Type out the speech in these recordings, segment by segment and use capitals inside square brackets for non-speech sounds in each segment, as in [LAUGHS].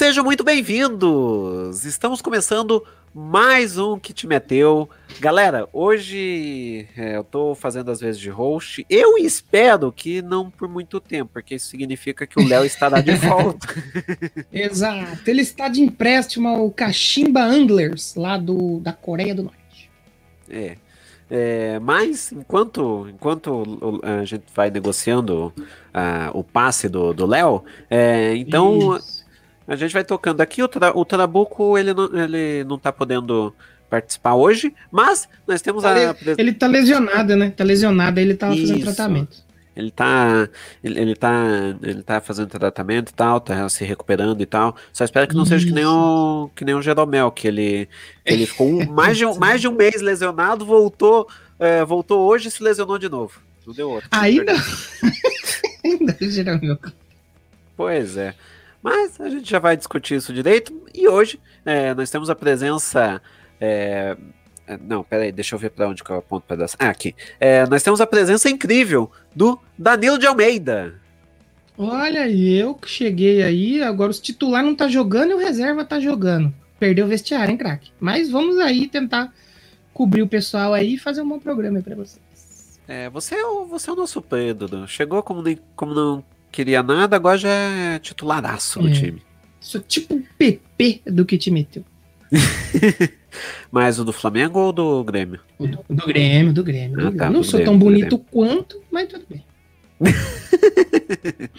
Sejam muito bem-vindos! Estamos começando mais um que te meteu. Galera, hoje é, eu tô fazendo às vezes de host. Eu espero que não por muito tempo, porque isso significa que o Léo estará de [LAUGHS] volta. Exato. Ele está de empréstimo ao Kashimba Anglers, lá do, da Coreia do Norte. É. É, mas enquanto, enquanto a gente vai negociando uh, o passe do Léo, é, então Isso. A gente vai tocando aqui. O, tra, o Trabuco ele não, ele não tá podendo participar hoje, mas nós temos a. Ele tá lesionado, né? Tá lesionado, ele tava Isso. fazendo tratamento. Ele tá, ele, ele, tá, ele tá fazendo tratamento e tal, tá se recuperando e tal. Só espero que não Isso. seja que nem o, que nem o Jeromel, que ele, ele ficou um, [LAUGHS] mais, de um, mais de um mês lesionado, voltou, é, voltou hoje e se lesionou de novo. Não deu outro. Ainda? [LAUGHS] Ainda, Jeromel. Pois é. Mas a gente já vai discutir isso direito. E hoje é, nós temos a presença é, é, não, peraí, deixa eu ver para onde que eu aponto para Ah, aqui. É, nós temos a presença incrível do Danilo de Almeida. Olha, eu que cheguei aí, agora os titular não tá jogando e o reserva tá jogando. Perdeu o vestiário, hein, craque? Mas vamos aí tentar cobrir o pessoal aí e fazer um bom programa para vocês. É, você é o, você é o nosso Pedro. Chegou como, como não queria nada, agora já é titularaço no é. time. Sou tipo o PP do que te meteu. [LAUGHS] mas o do Flamengo ou do Grêmio? Do, do Grêmio, do Grêmio. Ah, tá, não sou Grêmio, tão bonito quanto, mas tudo bem. [LAUGHS]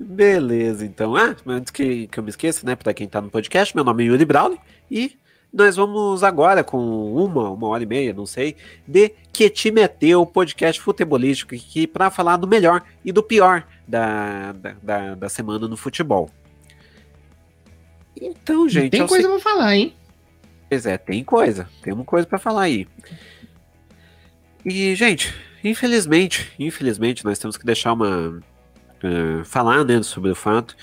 Beleza, então. Ah, antes que, que eu me esqueça, né, para quem tá no podcast, meu nome é Yuri Brown e nós vamos agora com uma, uma hora e meia, não sei, de Que Te Meteu, podcast futebolístico aqui para falar do melhor e do pior da, da, da, da semana no futebol. Então, gente. Tem coisa sei... pra falar, hein? Pois é, tem coisa. Tem uma coisa para falar aí. E, gente, infelizmente, infelizmente, nós temos que deixar uma. Uh, falar, né, sobre o fato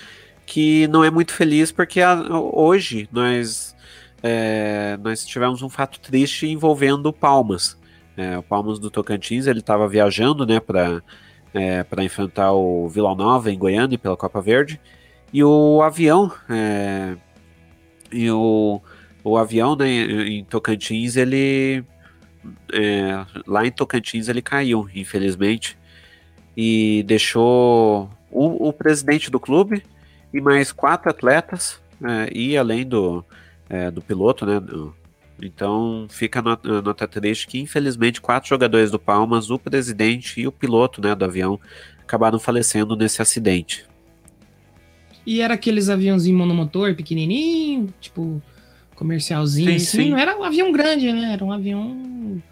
que não é muito feliz porque a, hoje nós. É, nós tivemos um fato triste envolvendo Palmas. É, o Palmas do Tocantins, ele estava viajando, né, para é, para enfrentar o Vila Nova em Goiânia pela Copa Verde. E o avião é, e o, o avião né, em Tocantins, ele. É, lá em Tocantins ele caiu, infelizmente. E deixou o, o presidente do clube e mais quatro atletas, é, e além do, é, do piloto, né? Então fica a nota, nota triste que infelizmente quatro jogadores do Palmas, o presidente e o piloto né, do avião acabaram falecendo nesse acidente. E era aqueles aviãozinhos monomotor, pequenininho, tipo comercialzinho sim, assim. Sim. Não era um avião grande, né? Era um avião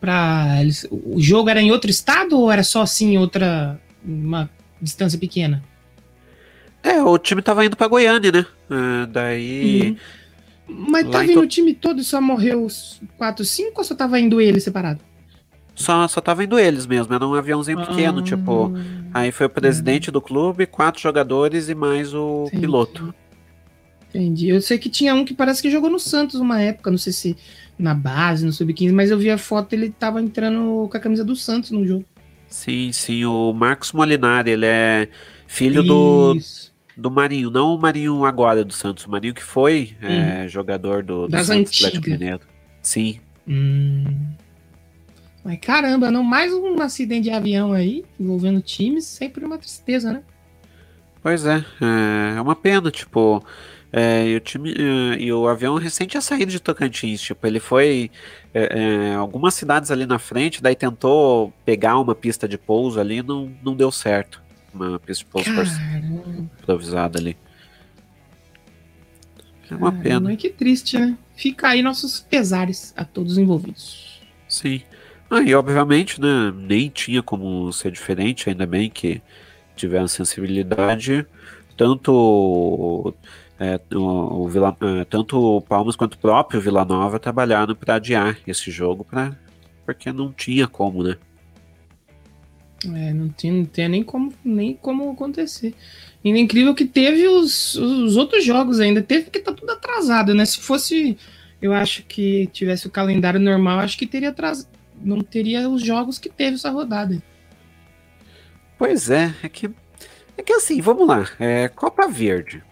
para o jogo era em outro estado ou era só assim outra uma distância pequena? É, o time tava indo para Goiânia, né? É, daí uhum. Mas tá vindo to... o time todo e só morreu os 4, 5 ou só tava indo ele separado? Só, só tava indo eles mesmo, era um aviãozinho pequeno, tipo. Ah. Aí foi o presidente do clube, quatro jogadores e mais o Entendi. piloto. Entendi. Eu sei que tinha um que parece que jogou no Santos uma época, não sei se na base, no Sub-15, mas eu vi a foto ele tava entrando com a camisa do Santos no jogo. Sim, sim, o Marcos Molinari, ele é filho do, do Marinho, não o Marinho agora do Santos, o Marinho que foi hum. é, jogador do, do das Santos Atlético Mineiro. Sim. Hum. Mas caramba, não mais um acidente de avião aí, envolvendo times, sempre uma tristeza, né? Pois é, é uma pena, tipo, é, e, o time, é, e o avião recente tinha saído de Tocantins, tipo, ele foi é, é, algumas cidades ali na frente, daí tentou pegar uma pista de pouso ali, não, não deu certo. Uma pouso improvisada ali. É uma Caramba, pena. Que triste, né? Fica aí nossos pesares a todos os envolvidos. Sim. Ah, e obviamente, né, nem tinha como ser diferente, ainda bem que tiveram sensibilidade, tanto é, o, o Vila, é, tanto o Palmas quanto o próprio Vila Nova trabalharam para adiar esse jogo, pra, porque não tinha como, né? É, não tinha, não tinha nem, como, nem como acontecer. E é incrível que teve os, os outros jogos ainda, teve que tá tudo atrasado, né? Se fosse, eu acho que tivesse o calendário normal, acho que teria atrasado não teria os jogos que teve essa rodada. Pois é, é que, é que assim, vamos lá. É, Copa Verde.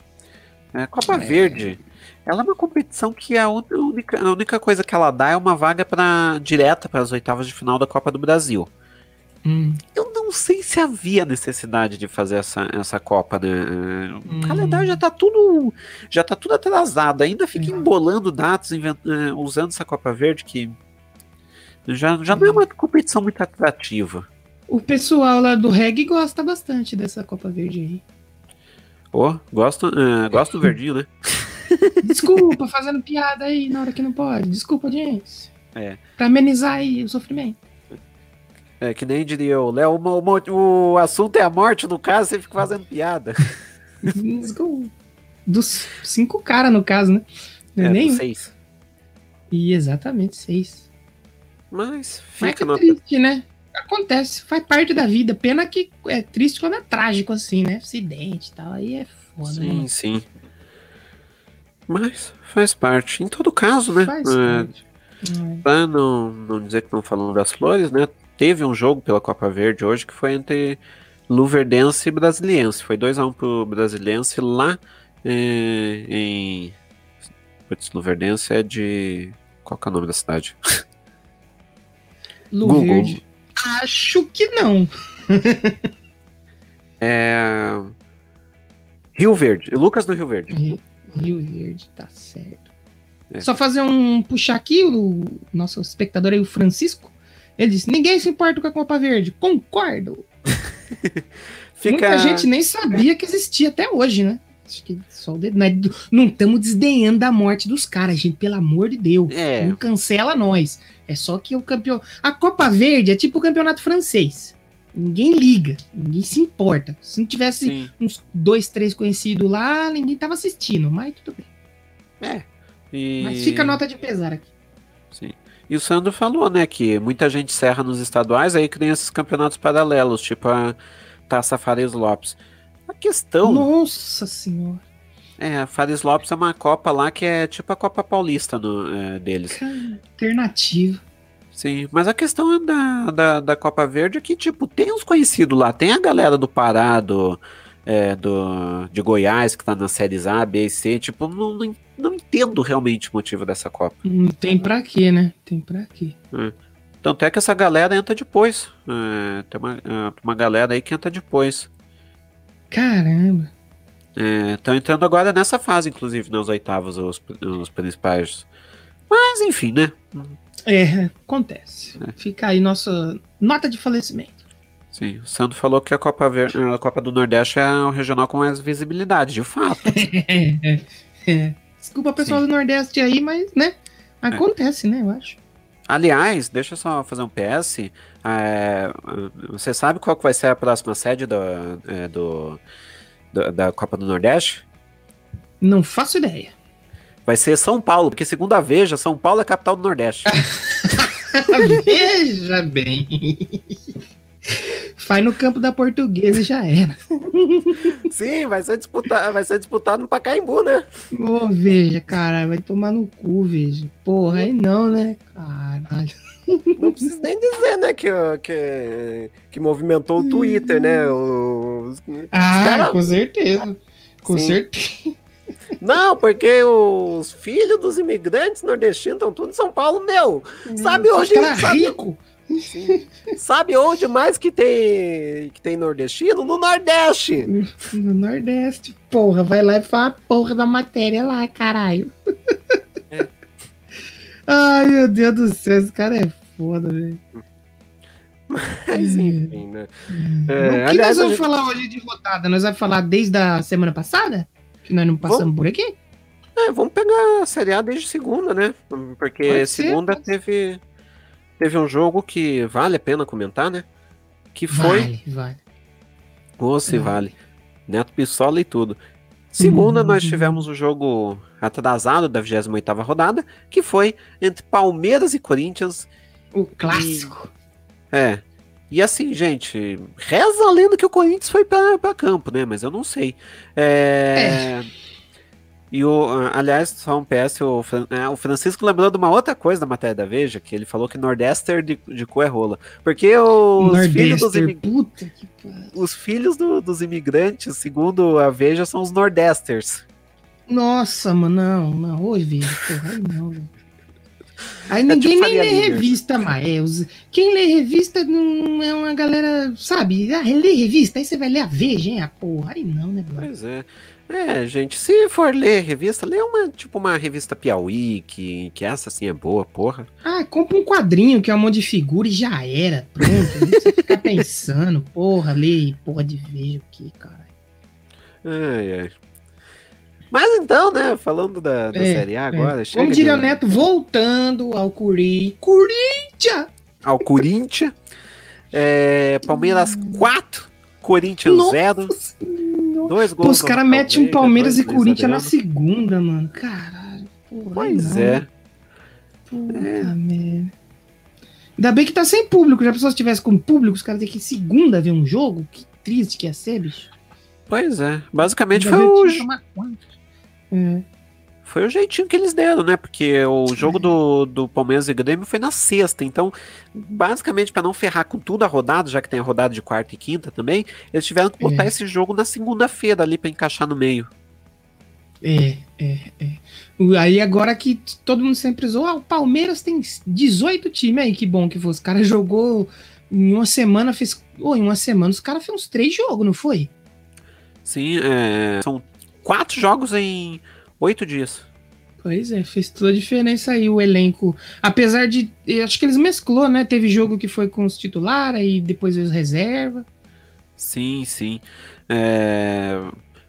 É, Copa é. Verde, ela é uma competição que a única, a única coisa que ela dá é uma vaga para direta para as oitavas de final da Copa do Brasil. Hum. Eu não sei se havia necessidade de fazer essa, essa Copa, né? Hum. O calendário já tá tudo já tá tudo atrasado, ainda fica embolando datas é, usando essa Copa Verde que já, já não é uma competição muito atrativa. O pessoal lá do reggae gosta bastante dessa Copa Verde aí. Oh, gosto, uh, gosto do [LAUGHS] verdinho, né? Desculpa, fazendo piada aí na hora que não pode. Desculpa, audiência. É. Pra amenizar aí o sofrimento. É que nem diria eu, Léo, o, o assunto é a morte, no caso, você fica fazendo piada. Dos cinco caras, no caso, né? Não é, nem seis. E exatamente, seis. Mas fica Mas é triste, né? Acontece, faz parte da vida. Pena que é triste quando é trágico, assim, né? Acidente e tal. Aí é foda. Sim, né? sim. Mas faz parte. Em todo caso, né? Faz é, Pra não, não dizer que não falando das flores, né? Teve um jogo pela Copa Verde hoje que foi entre Luverdense e Brasiliense. Foi 2x1 um pro Brasiliense lá é, em. Putz, Luverdense é de. Qual que é o nome da cidade? [LAUGHS] Luverde. Acho que não. [LAUGHS] é. Rio Verde. Lucas do Rio Verde. Rio, Rio Verde, tá certo. É. Só fazer um puxar aqui, o nosso espectador aí, o Francisco. Ele disse: ninguém se importa com a Copa Verde. Concordo. [LAUGHS] Fica... Muita gente nem sabia que existia até hoje, né? Acho que só o dedo. Não estamos desdenhando da morte dos caras, gente. Pelo amor de Deus. É. Não cancela nós. É só que o campeão. A Copa Verde é tipo o campeonato francês. Ninguém liga, ninguém se importa. Se não tivesse Sim. uns dois, três conhecidos lá, ninguém tava assistindo, mas tudo bem. É. E... Mas fica a nota de pesar aqui. E o Sandro falou, né, que muita gente serra nos estaduais, aí que tem esses campeonatos paralelos, tipo a Taça Fares Lopes. A questão. Nossa Senhora! É, a Fares Lopes é uma Copa lá que é tipo a Copa Paulista no, é, deles. Alternativa. Sim, mas a questão da, da, da, Copa Verde é que, tipo, tem uns conhecidos lá, tem a galera do Pará, do, é, do, de Goiás, que tá na séries A, B e C, tipo, não, não, não entendo realmente o motivo dessa Copa. Não tem pra quê, né? Tem pra quê. É. Tanto é que essa galera entra depois. É, tem uma, é, uma galera aí que entra depois. Caramba. Estão é, entrando agora nessa fase, inclusive, nos oitavos, os, os principais. Mas, enfim, né? É, acontece. É. Fica aí nossa nota de falecimento. Sim, o Sandro falou que a Copa, Ver... a Copa do Nordeste é o regional com mais visibilidade, de fato. [LAUGHS] é, é. Desculpa pessoal Sim. do Nordeste aí, mas, né? Acontece, é. né, eu acho. Aliás, deixa eu só fazer um PS. É, você sabe qual que vai ser a próxima sede do, é, do, do, da Copa do Nordeste? Não faço ideia. Vai ser São Paulo, porque segundo a Veja, São Paulo é a capital do Nordeste. [LAUGHS] Veja bem. Faz no campo da portuguesa e já era. Sim, vai ser disputado, vai ser disputado no Pacaembu, né? Ô, veja, cara, vai tomar no cu, veja. Porra, aí não, né? Caralho. Não preciso nem dizer, né, que, que, que movimentou o Twitter, né? Os, ah, cara... com certeza. Com Sim. certeza. Não, porque os filhos dos imigrantes nordestinos estão tudo em São Paulo, meu. Sabe hoje. Sabe, rico. Sim. Sabe onde mais que tem que tem nordestino? No Nordeste. No Nordeste, porra, vai lá e fala a porra da matéria lá, caralho. É. Ai, meu Deus do céu, esse cara é foda, velho. Mas enfim, né? É, o que aliás, nós vamos gente... falar hoje de rodada? Nós vamos falar desde a semana passada? Que nós não passamos vamos... por aqui? É, vamos pegar a Série A desde segunda, né? Porque Pode segunda ser, teve um jogo que vale a pena comentar, né? Que foi. Vale, vale. Ou se vale. vale. Neto Pistola e tudo. Segunda, uhum. [LAUGHS] nós tivemos o jogo atrasado da 28 rodada, que foi entre Palmeiras e Corinthians. O clássico. E, é. E assim, gente, reza a lenda que o Corinthians foi para campo, né? Mas eu não sei. É. é. E o, aliás, só um PS, o, é, o, Francisco lembrou de uma outra coisa da matéria da Veja, que ele falou que Nordester de, de cu é rola. Porque os filhos dos, os filhos do, dos imigrantes, segundo a Veja, são os Nordesters. Nossa, mano, não, não, oi, velho, porra, aí não, velho. Aí ninguém tipo nem lê revista mais. É, Quem lê revista não é uma galera, sabe? Ah, lê revista, aí você vai ler a Veja, hein? Ah, porra, aí não, né, brother? Pois é. É, gente, se for ler revista, lê uma, tipo, uma revista Piauí, que, que essa sim é boa, porra. Ah, compra um quadrinho que é um monte de figura e já era. Pronto. Não precisa ficar pensando, [LAUGHS] porra, lê, porra de Veja o que, cara. Ai, ai. Mas então, né, falando da, da É, Série A agora, chega Como de- diria o Neto, voltando ao Curi. Corinthians! ao Corinthians. É, Palmeiras 4, Corinthians Nossa 0. Dois gols. Pô, os caras metem um Palmeiras e Corinthians na segunda, mano. Caralho. Porra, Pois não. é. Puta merda. Ainda bem que tá sem público. Já pensou se tivesse com público, os caras têm que ir segunda ver um jogo? Que triste que ia ser, bicho. Pois é. Basicamente Ainda foi o. É. foi o jeitinho que eles deram, né? Porque o jogo do, do Palmeiras e Grêmio foi na sexta. Então, basicamente, para não ferrar com tudo a rodada, já que tem a rodada de quarta e quinta também, eles tiveram que botar É. esse jogo na segunda-feira ali para encaixar no meio. É, é, é. Aí agora que todo mundo sempre zoou, ah, o Palmeiras tem 18 times aí, que bom que foi. Os caras jogou em uma semana, fez. Ô, em uma semana os caras fez uns três jogos, não foi? Sim, é, são quatro jogos em oito dias. Pois é, fez toda a diferença aí o elenco. Apesar de. Acho que eles mesclou, né? Teve jogo que foi com os titulares e depois os reserva. Sim, sim. É,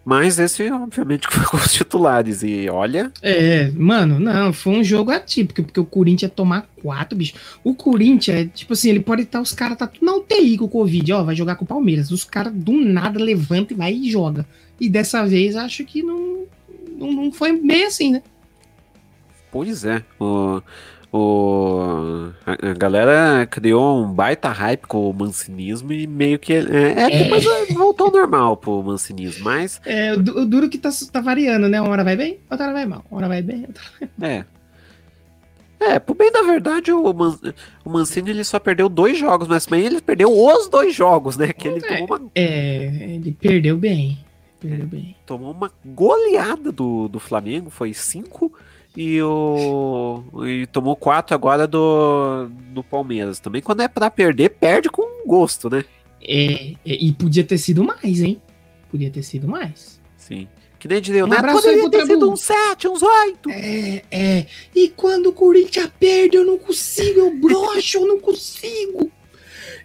Mas esse, obviamente, [LAUGHS] foi com os titulares. E olha, É, mano, não, foi um jogo atípico, porque o Corinthians ia tomar quatro, bicho. O Corinthians, é, tipo assim, ele pode estar, os caras tá tudo na UTI com o Covid, ó, vai jogar com o Palmeiras. Os caras do nada levantam e vai e joga. E dessa vez acho que não, não, não foi meio assim, né? pois é. O, o, a, a galera criou um baita hype com o mancinismo e meio que. É, é, depois voltou ao normal pro mancinismo, mas. É, o, du- o duro que tá, tá variando, né? Uma hora vai bem, outra hora vai mal. Uma hora vai bem, outra É. É, por bem da verdade, o, Man, o Mancini ele só perdeu dois jogos, mas também ele perdeu os dois jogos, né? Que ele É. tomou uma, É, ele perdeu bem. Perdeu bem. tomou uma goleada do, do Flamengo, foi cinco, e, o, e tomou quatro agora do, do Palmeiras. Também quando é pra perder, perde com gosto, né? É, é, e podia ter sido mais, hein? Podia ter sido mais. Sim. Que nem diria Um aí poderia ter sido uns sete, uns oito. É, é. E quando o Corinthians perde, eu não consigo, eu broxo, eu não consigo.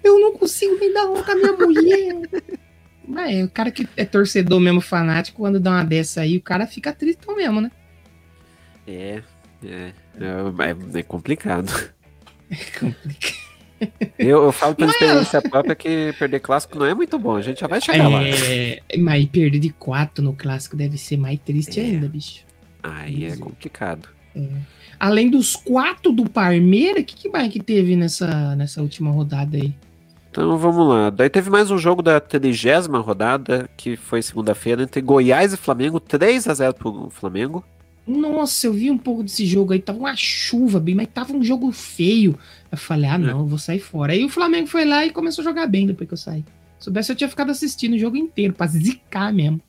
Eu não consigo nem dar uma com a minha mulher. Mas é, o cara que é torcedor mesmo, fanático, quando dá uma dessa aí, o cara fica triste mesmo, né? É, é, é, é complicado. É complicado. Eu, eu falo pela Mas- experiência própria que perder clássico não é muito bom, a gente já vai chegar lá. É, mas perder de 4 no clássico deve ser mais triste É. ainda, bicho. Aí é complicado. Além dos quatro do Parmeira, o que, que mais que teve nessa, nessa última rodada aí? Então vamos lá. Daí teve mais um jogo da 30 rodada, que foi segunda-feira, entre Goiás e Flamengo, 3 a 0 pro Flamengo. Nossa, eu vi um pouco desse jogo aí, tava uma chuva, bem, mas tava um jogo feio. Eu falei, ah, não, eu vou sair fora. Aí o Flamengo foi lá e começou a jogar bem depois que eu saí. Se soubesse, eu tinha ficado assistindo o jogo inteiro, pra zicar mesmo.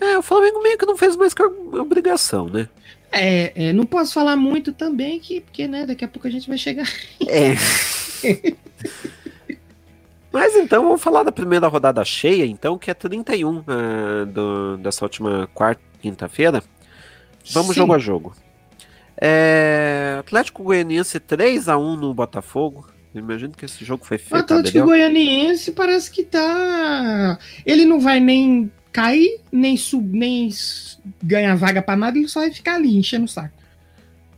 É, o Flamengo meio que não fez mais que obrigação, né? É, é, não posso falar muito também, que, porque, né, daqui a pouco a gente vai chegar. É. [LAUGHS] Mas então vamos falar da primeira rodada cheia, então, que é 31 ah, do, dessa última quarta, quinta-feira. Vamos Sim. jogo a jogo. É, Atlético Goianiense 3x1 no Botafogo. Eu imagino que esse jogo foi O feito. Atlético Goianiense parece que tá. Ele não vai nem cair, nem sub, nem ganhar vaga pra nada, ele só vai ficar ali enchendo o saco.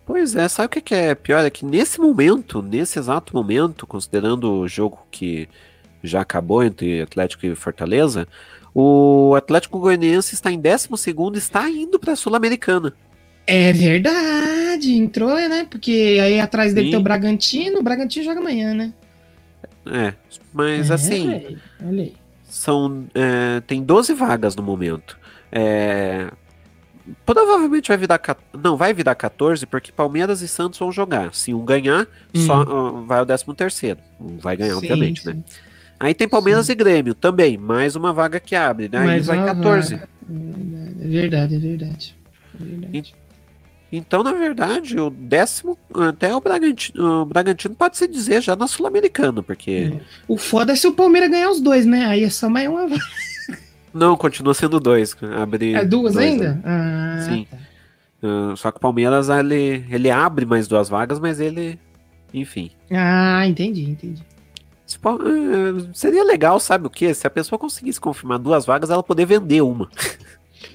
Pois é, sabe o que é pior? É que nesse momento, nesse exato momento, considerando o jogo que já acabou entre Atlético e Fortaleza, o Atlético Goianiense está em 12 e está indo para a Sul-Americana. É verdade, entrou, né? Porque aí atrás dele Sim. tem o Bragantino, o Bragantino joga amanhã, né? É, mas É, assim, velho, Olha aí. são é, tem 12 vagas no momento. É, provavelmente vai virar não vai virar 14 porque Palmeiras e Santos vão jogar. Se um ganhar, só ó, vai ao 13 terceiro. Vai ganhar. Sim, obviamente, sim. né? Aí tem Palmeiras Sim. e Grêmio também, mais uma vaga que abre, né? Aí Mais vai uma 14. É verdade, é verdade. Verdade. Então, na verdade, o décimo, até o Bragantino, o Bragantino pode se dizer já na Sul-Americano, porque. É. O foda é se o Palmeiras ganhar os dois, né? Aí é só mais uma. Não, continua sendo dois. Abrir É duas dois, ainda? né? Ah, Sim. tá. Ah, só que o Palmeiras ele, ele abre mais duas vagas, mas ele. Enfim. Ah, entendi, entendi. Se po- ah, Seria legal, sabe o quê? Se a pessoa conseguisse confirmar duas vagas, ela poder vender uma.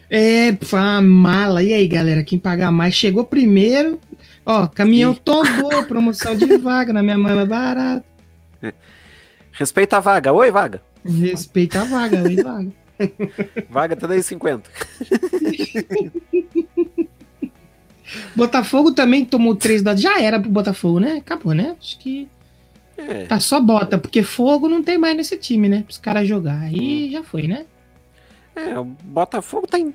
É, uma mala. E aí, galera, quem pagar mais chegou primeiro. Ó, caminhão tombou, [LAUGHS] promoção de vaga na minha mãe é barato. Respeita a vaga. Oi, vaga. Respeita a vaga, oi, vaga. [LAUGHS] Vaga 3,50. [LAUGHS] Botafogo também tomou três dados. Já era pro Botafogo, né? Acabou, né? Acho que É. tá só bota, porque fogo não tem mais nesse time, né? Os caras jogar. Aí já foi, né? É, o Botafogo tá, em,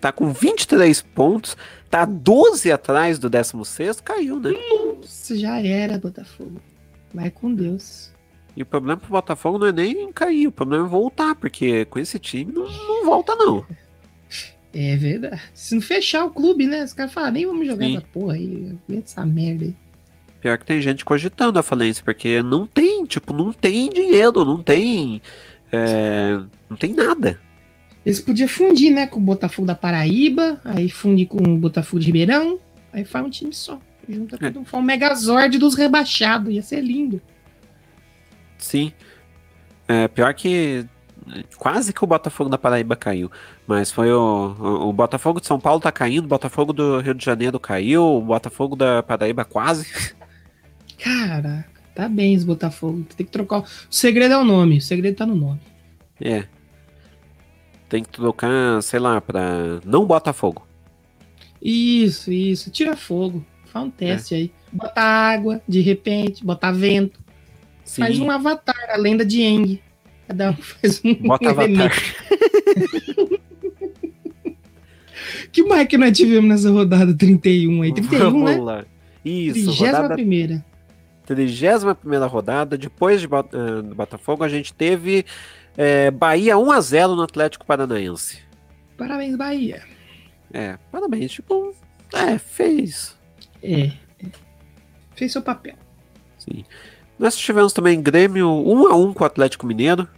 tá com 23 pontos, tá 12 atrás do 16, caiu, né? Nossa, já era, Botafogo. Vai com Deus. E o problema pro Botafogo não é nem cair, o problema é voltar, porque com esse time não, não volta, não. É verdade. Se não fechar o clube, né? Os caras falam, nem vamos jogar Sim. essa porra aí. Essa merda aí. Pior que tem gente cogitando a falência, porque não tem, tipo, não tem dinheiro, não tem. é, não tem nada. Eles podiam fundir, né? Com o Botafogo da Paraíba, aí fundir com o Botafogo de Ribeirão, aí faz um time só. Junta É. tudo, faz um megazord dos rebaixados. Ia ser lindo. Sim. É, pior que. Quase que o Botafogo da Paraíba caiu. Mas foi o, o, o Botafogo de São Paulo tá caindo, o Botafogo do Rio de Janeiro caiu, o Botafogo da Paraíba quase. [LAUGHS] Caraca, tá bem esse Botafogo. Tem que trocar. O segredo é o nome. O segredo tá no nome. É. Tem que trocar, sei lá, pra. Não Botafogo. Isso, isso. Tira fogo. Faz um teste aí. Bota água, de repente, bota vento. Sim. Faz um avatar, a lenda de Eng. Cada um [LAUGHS] faz um Bota [LAUGHS] Avatar. elemento. [LAUGHS] Que mais que nós tivemos nessa rodada 31 aí? 31, Vamos né? lá. Isso, 31 rodada primeira. 31 rodada, depois de eh, do Botafogo, a gente teve eh, Bahia 1x0 no Atlético Paranaense. Parabéns, Bahia. É, parabéns, tipo, é, fez. É. é. Fez seu papel. Sim. Nós tivemos também Grêmio 1x1 com o Atlético Mineiro.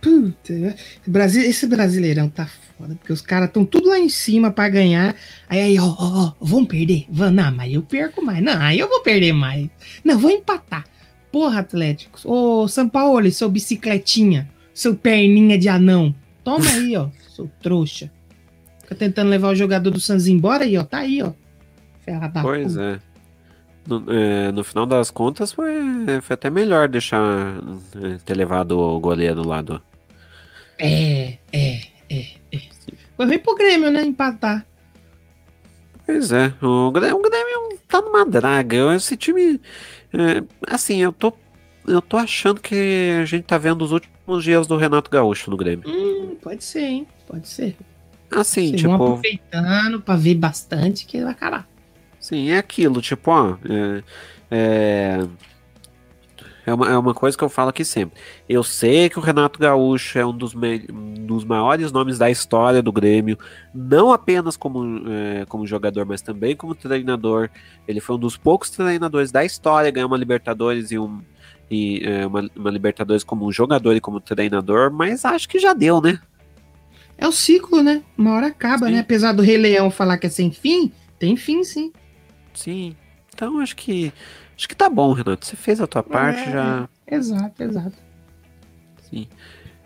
Puta, Brasil, esse brasileirão tá foda, porque os caras estão tudo lá em cima pra ganhar. Aí, aí, ó, ó, ó, vamos perder? Vamos, não, mas eu perco mais. Não, aí eu vou perder mais. Não, vou empatar. Porra, Atlético. Ô, São Paulo, seu bicicletinha, seu perninha de anão. Toma aí, ó, [LAUGHS] seu trouxa. Fica tentando levar o jogador do Santos embora aí, ó. Tá aí, ó. Ferra da Pois puta. é. No, eh, no final das contas, foi, foi até melhor deixar eh, ter levado o goleiro lá do. É, é, é, é. Foi ruim pro Grêmio, né? Empatar. Pois é, o Grêmio, o Grêmio tá numa draga. Esse time. é, assim, eu tô. Eu tô achando que a gente tá vendo os últimos dias do Renato Gaúcho no Grêmio. Hum, pode ser, hein? Pode ser. Assim, Vocês vão tipo. aproveitando pra ver bastante que vai acabar. Sim, é aquilo, tipo, ó. É, é, é, uma, é uma coisa que eu falo aqui sempre. Eu sei que o Renato Gaúcho é um dos, me- um dos maiores nomes da história do Grêmio, não apenas como, é, como jogador, mas também como treinador. Ele foi um dos poucos treinadores da história a ganhar uma Libertadores e, um, e é, uma, uma Libertadores como um jogador e como treinador, mas acho que já deu, né? É o ciclo, né? Uma hora acaba, Sim. né? Apesar do Rei Leão falar que é sem fim, tem fim sim. Sim. Então acho que. Acho que tá bom, Renato. Você fez a tua parte, É. já. Exato, exato. Sim.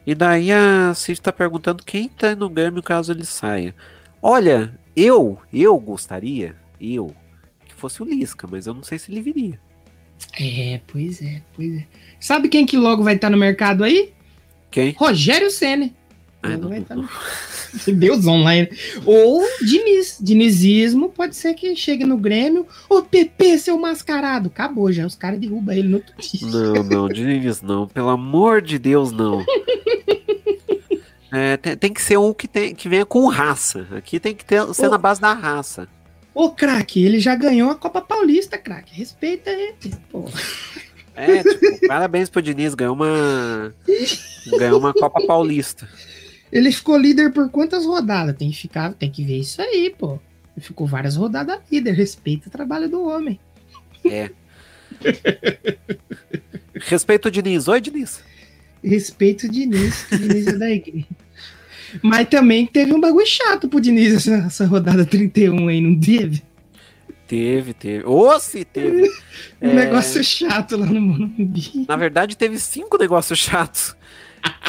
E daí a Cid tá perguntando quem tá no Grêmio caso ele saia. Olha, eu, eu gostaria, eu, que fosse o Lisca, mas eu não sei se ele viria. É, pois é, pois é. Sabe quem que logo vai estar no mercado aí? Quem? Rogério Senna. Ah, Logo não, vai não, estar no... [LAUGHS] Deus online. Ou Diniz. Dinizismo pode ser que chegue no Grêmio. Ô, PP, seu mascarado. Acabou já. Os caras derrubam ele no dia. Não, não, Diniz não, pelo amor de Deus, não. [LAUGHS] É, tem, tem que ser um que, tem, que venha com raça. Aqui tem que ter, ser Ô. na base da raça. Ô, craque, ele já ganhou a Copa Paulista, craque. Respeita ele. Pô. É, tipo, [LAUGHS] parabéns pro Diniz, ganhou uma. Ganhou uma Copa Paulista. Ele ficou líder por quantas rodadas? Tem que ficar, tem que ver isso aí, pô. Ele ficou várias rodadas líder. Respeita o trabalho do homem. É. [LAUGHS] Respeito o Diniz. Oi, Diniz. Respeito o Diniz, que o Diniz é da igreja. Mas também teve um bagulho chato pro Diniz essa, essa rodada 31 aí, não teve? Teve, teve. Ô, se teve. [LAUGHS] um é... negócio chato lá no Morumbi. Na verdade, teve cinco negócios chatos.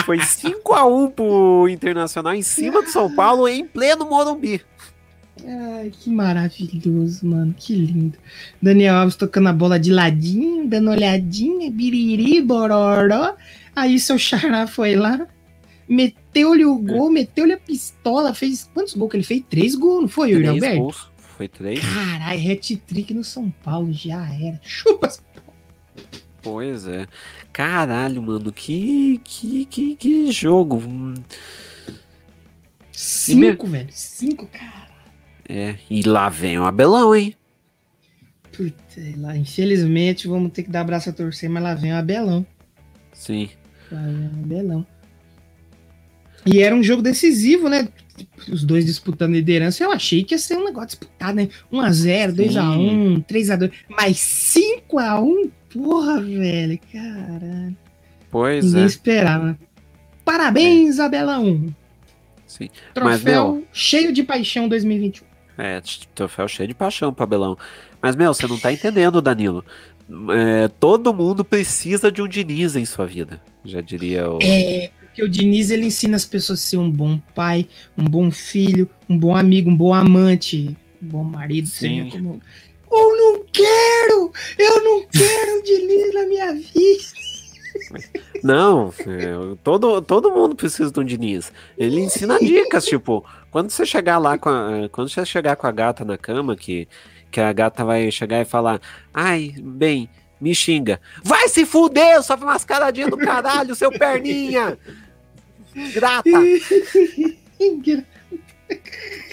Foi 5x1 pro Internacional em cima do São Paulo em pleno Morumbi. Ai, que maravilhoso, mano. Que lindo. Daniel Alves tocando a bola de ladinho, dando olhadinha, biriri, bororó. Aí seu xará foi lá, meteu-lhe o gol, meteu-lhe a pistola, fez. Quantos gols que ele fez? Três gols, não foi, Yuri Alberto? Gols. Foi três. Caralho, hat-trick no São Paulo, já era. Chupa Pois é. Caralho, mano, que, que, que, que jogo. Cinco, velho. Cinco, cara. É, e lá vem o Abelão, hein? Puta, lá, infelizmente vamos ter que dar abraço a torcer, mas lá vem o Abelão. Sim. Lá vem o Abelão. E era um jogo decisivo, né? Os dois disputando liderança. Eu achei que ia ser um negócio disputado, né? 1x0, 2x1, 3x2. Mas 5x1, porra, velho. Caralho. Pois Ninguém é. esperava. Parabéns, é. Abelão. Sim. Troféu Mas, meu, cheio de paixão 2021. É, troféu cheio de paixão pro Abelão. Mas, meu, você não tá entendendo, Danilo. É, todo mundo precisa de um Diniz em sua vida, já diria o. É, porque o Diniz ele ensina as pessoas a ser um bom pai, um bom filho, um bom amigo, um bom amante, um bom marido. Sim. Como... Eu não quero! Eu não quero o Diniz na minha vida! Não, é, todo, todo mundo precisa de um Diniz. Ele ensina dicas, tipo, quando você chegar lá com a, quando você chegar com a gata na cama, que, que a gata vai chegar e falar, ai, bem, me xinga. Vai se fuder, só mascaradinha do caralho, seu perninha! Grata! [LAUGHS]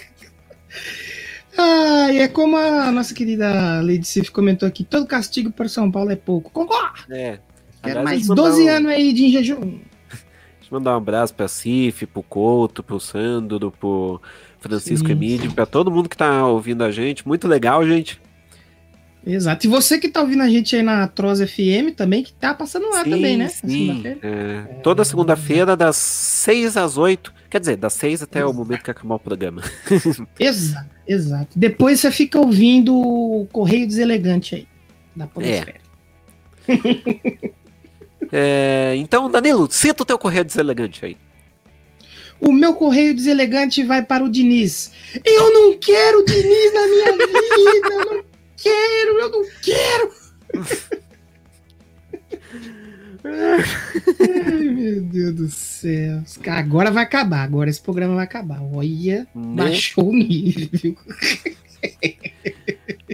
ah, é como a nossa querida Lady Sif comentou aqui: todo castigo para São Paulo é pouco. Concordo! É. Quero mais 12 um... anos aí de jejum. [LAUGHS] Deixa eu mandar um abraço pra Cif, pro Couto, pro Sandro, pro Francisco sim, Emílio, pra todo mundo que tá ouvindo a gente. Muito legal, gente. Exato. E você que tá ouvindo a gente aí na Troz FM também, que tá passando lá sim, também, né? Sim. É, toda segunda-feira, das 6 às 8. Quer dizer, das 6 até exato. o momento que acabar o programa. [LAUGHS] exato, exato. Depois você fica ouvindo o Correio Deselegante aí. Da Podosfera. É. é, então, Danilo, cita o teu Correio Deselegante aí. O meu correio deselegante vai para o Diniz. Eu não quero o Diniz na minha vida! Eu não quero, eu não quero. [LAUGHS] Ai, meu Deus do céu. Agora vai acabar, agora esse programa vai acabar. Olha, né? baixou o nível.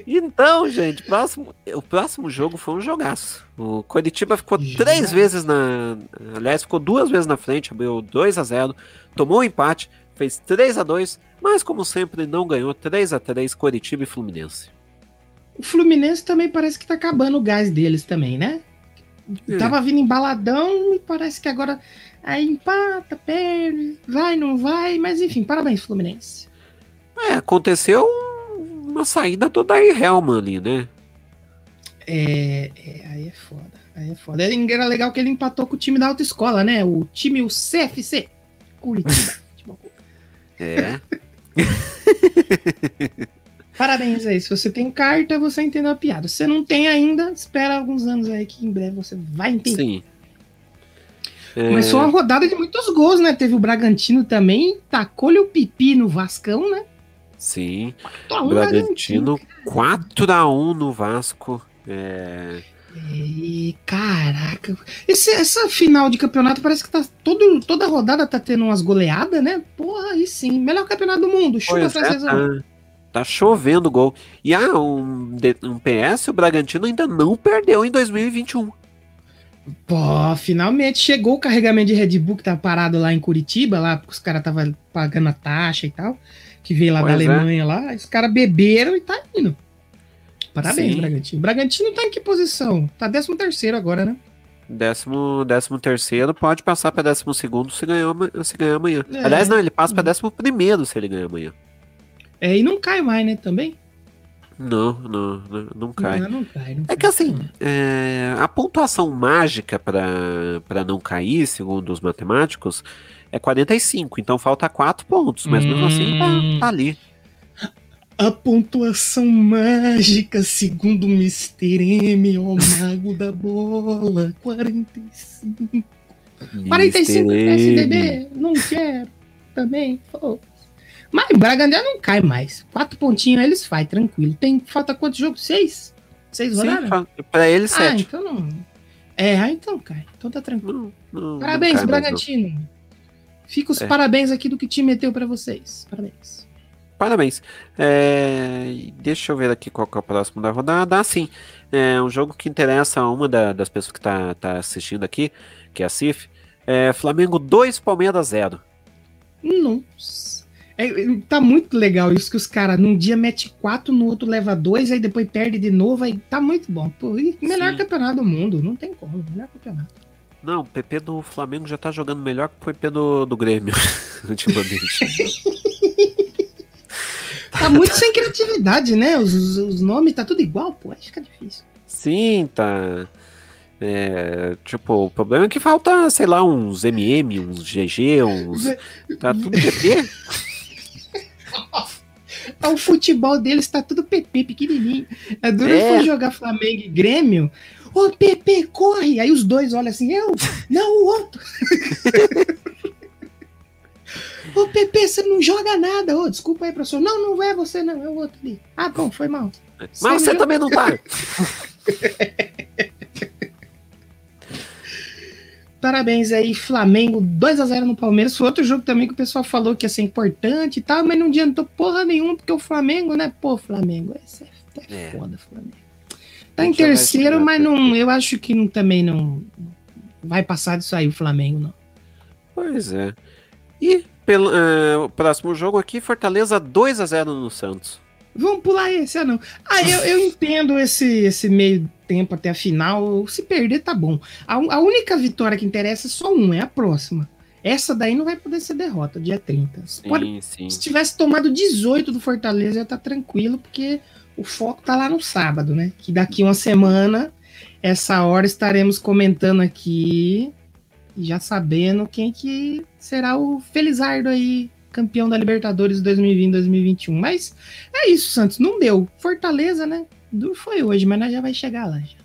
Então, gente, próximo, o próximo jogo foi um jogaço. O Coritiba ficou Já. três vezes na. Aliás, ficou duas vezes na frente, abriu 2 a 0 tomou um empate, fez 3 a 2 mas como sempre não ganhou 3 a 3 Coritiba e Fluminense. O Fluminense também parece que tá acabando o gás deles também, né? É. Tava vindo embaladão e parece que agora aí empata, perde, vai, não vai, mas enfim, parabéns, Fluminense. É, aconteceu uma saída toda Helman ali, né? É, é, aí é foda, aí é foda. Era legal que ele empatou com o time da autoescola, né? O time, o CFC, Curitiba. [LAUGHS] é. [LAUGHS] Parabéns aí. Se você tem carta, você entendeu a piada. Se você não tem ainda, espera alguns anos aí que em breve você vai entender. Sim. É... Mas foi uma rodada de muitos gols, né? Teve o Bragantino também, tacou-lhe o pipi no Vascão, né? Sim. Bragantino 4x1 no Vasco. É... E, caraca, Esse, essa final de campeonato parece que tá todo, toda rodada tá tendo umas goleadas, né? Porra, aí sim. Melhor campeonato do mundo. Chuva francesa. É, tá. Tá chovendo gol. E ah, um, um PS, o Bragantino ainda não perdeu em 2021. Pô, finalmente chegou o carregamento de Red Bull que tá parado lá em Curitiba, lá porque os caras estavam pagando a taxa e tal, que veio lá pois da é. Alemanha é. lá, os caras beberam e tá indo. Parabéns, Sim. Bragantino. Bragantino tá em que posição? Tá 13 terceiro agora, né? Décimo, décimo terceiro pode passar para décimo segundo se ganhar, se ganhar amanhã. É. Aliás, não, ele passa para décimo primeiro se ele ganhar amanhã. É, e não cai mais, né, também? Não, não, não, não cai. Não, não cai não é que assim, é, a pontuação mágica para não cair, segundo os matemáticos, é 45. Então falta 4 pontos, mas hum... mesmo assim tá, hum. tá ali. A pontuação mágica, segundo o Mr. M, o mago da bola. 45. 45 SDB, não quero. Também. Oh. Mas o Bragantino não cai mais. Quatro pontinhos eles fazem, tranquilo. Tem, falta quantos jogos? Seis? Seis rodadas? Pra eles, ah, sete. então não. É, ah, então cai. Então tá tranquilo. Não, não, parabéns, não Bragantino. Fica os é. parabéns aqui do que te meteu para vocês. Parabéns. Parabéns. É, deixa eu ver aqui qual é o próximo da rodada. Ah, sim. É um jogo que interessa a uma da, das pessoas que está tá assistindo aqui, que é a CIF. É Flamengo 2, Palmeiras 0. Nossa. É, tá muito legal isso que os caras num dia mete 4, no outro leva 2, aí depois perde de novo, aí tá muito bom. Pô, melhor sim. campeonato do mundo, não tem como, melhor campeonato. Não, o PP do Flamengo já tá jogando melhor que o PP do, do Grêmio, [LAUGHS] ultimamente. [LAUGHS] Tá muito sem criatividade, né? Os, os, os nomes tá tudo igual, pô. Acho que fica difícil. Sim, tá. É, tipo, o problema é que falta, sei lá, uns MM, uns GG, uns. Tá tudo PP. [LAUGHS] o [LAUGHS] futebol deles tá tudo PP, pequenininho. É duro é. jogar Flamengo e Grêmio. Ô, PP, corre! Aí os dois olham assim, eu? Não, o outro. [LAUGHS] Ô, Pepe, você não joga nada. Ô, desculpa aí, professor. Não, não é você, não. É o outro ali. Ah, bom, foi mal. Mas você, você também não tá. [LAUGHS] Parabéns aí, Flamengo 2 a 0 no Palmeiras. Foi outro jogo também que o pessoal falou que ia ser importante e tal, mas não adiantou porra nenhuma, porque o Flamengo, né? Pô, Flamengo, esse é, é, é. foda, Flamengo. Tá em terceiro, mas não, eu acho que não, também não vai passar disso aí o Flamengo, não. Pois é. E pelo uh, próximo jogo aqui, Fortaleza 2 a 0 no Santos. Vamos pular esse, ah não. Ah, eu, eu entendo esse, esse meio tempo até a final. Se perder, tá bom. A, a única vitória que interessa é só um, é a próxima. Essa daí não vai poder ser derrota, dia 30. Sim, Pode, sim. Se tivesse tomado 18 do Fortaleza, ia estar tá tranquilo, porque o foco tá lá no sábado, né? Que daqui uma semana, essa hora, estaremos comentando aqui já sabendo quem que será o Felizardo aí, campeão da Libertadores 2020-2021. Mas é isso, Santos, não deu. Fortaleza, né? Duro foi hoje, mas nós já vai chegar lá. Já.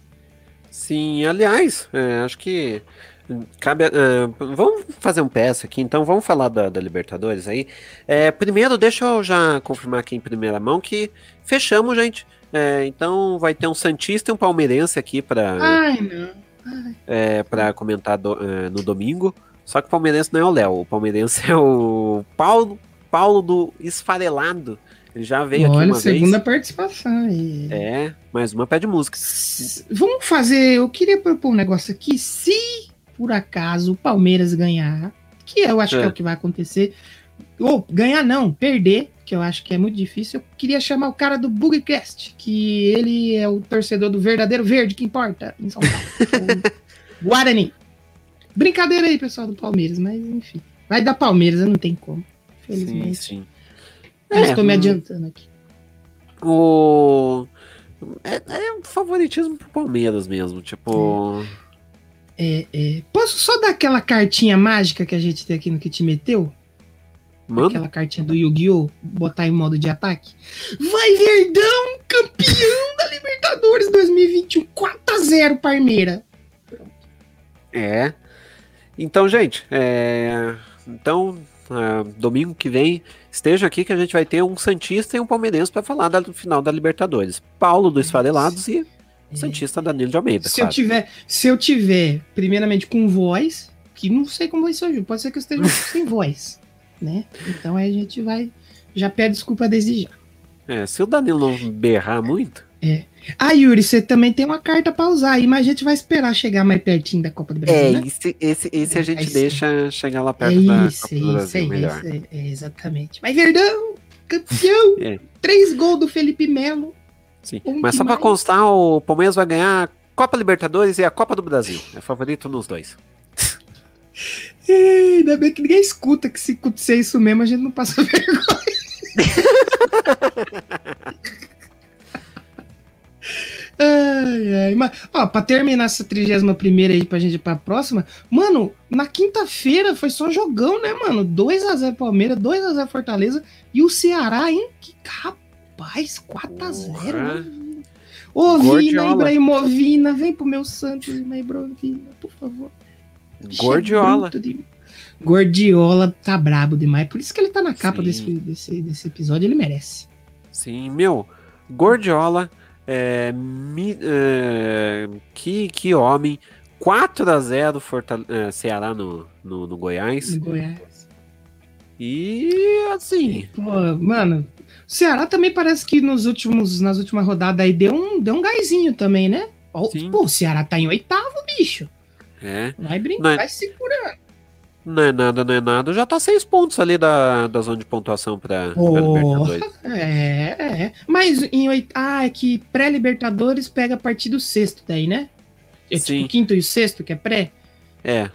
Sim, aliás, é, acho que cabe. Uh, vamos fazer um PS aqui, então vamos falar da, da Libertadores aí. É, primeiro, deixa eu já confirmar aqui em primeira mão que fechamos, gente. É, então vai ter um Santista e um Palmeirense aqui para. Ai, não é, para comentar do, é, no domingo. Só que o palmeirense não é o Léo, o palmeirense é o Paulo, Paulo do Esfarelado. Ele já veio Olha, aqui uma segunda vez. participação aí. É, mais uma pé de música. Vamos fazer, eu queria propor um negócio aqui, se por acaso o Palmeiras ganhar, que eu acho é. que é o que vai acontecer, ou ganhar não, perder, que eu acho que é muito difícil. Eu queria chamar o cara do Bugcast, que ele é o torcedor do verdadeiro verde que importa em São Paulo. [LAUGHS] Guarani. Brincadeira aí, pessoal do Palmeiras, mas enfim. Vai dar Palmeiras, não tem como. Felizmente. Sim, sim. É, estou me hum. adiantando aqui. O. É, é um favoritismo pro Palmeiras mesmo, tipo. É, é, Posso só dar aquela cartinha mágica que a gente tem aqui no que te meteu? Mano. Aquela cartinha do Yu-Gi-Oh! botar em modo de ataque. Vai Verdão, campeão da Libertadores 2021, 4x0 Parmeira. É. Então, gente, é... então, uh, domingo que vem, esteja aqui que a gente vai ter um Santista e um Palmeirense para falar do final da Libertadores. Paulo dos Farelados e é. Santista Danilo de Almeida. Se, claro. eu tiver, se eu tiver, primeiramente, com voz, que não sei como vai ser hoje, pode ser que eu esteja [LAUGHS] sem voz né? Então aí a gente vai. Já pede desculpa desde já. É, se o Danilo não berrar muito. É. Ah, Yuri, você também tem uma carta para usar aí, mas a gente vai esperar chegar mais pertinho da Copa do Brasil. É, né? esse, esse, esse a gente é deixa chegar lá perto é da isso, Copa do Brasil. Isso, melhor. Isso, é, exatamente. Mas Verdão, campeão! [LAUGHS] É. Três gols do Felipe Melo. Sim. Um mas só para constar, o Palmeiras vai ganhar Copa Libertadores e a Copa do Brasil. É favorito nos dois. [LAUGHS] Ih, Ainda bem que ninguém escuta que se acontecer isso mesmo, a gente não passa [LAUGHS] vergonha. Ai, ai. Mas, ó, pra terminar essa 31 primeira aí pra gente ir pra próxima, mano, na quinta-feira foi só jogão, né, mano? 2x0 Palmeiras, 2x0 Fortaleza e o Ceará, hein? Que rapaz, 4x0. Ô, Vina, Gordiola. Ibrahimovina, vem pro meu Santos, Ibrahimovina, por favor. Gordiola. Bruto de- Gordiola tá brabo demais. Por isso que ele tá na capa Sim. desse, desse, desse episódio, ele merece. Sim, meu, Gordiola, é, mi- é, que, que homem, 4x0 Fortale- é, Ceará no, no, no Goiás. No Goiás. E assim, Pô, mano, o Ceará também parece que nos últimos, nas últimas rodadas aí deu um, deu um gásinho também, né? Sim. Pô, o Ceará tá em oitavo, bicho. é, Vai brincar, vai segurando. Não é nada, não é nada, já tá seis pontos ali da, da zona de pontuação pra, pra. Libertadores. É, é. Mas em oit... Ah, é que pré-Libertadores pega a partir do sexto daí, né? É tipo Sim. o quinto e o sexto, que é pré? É,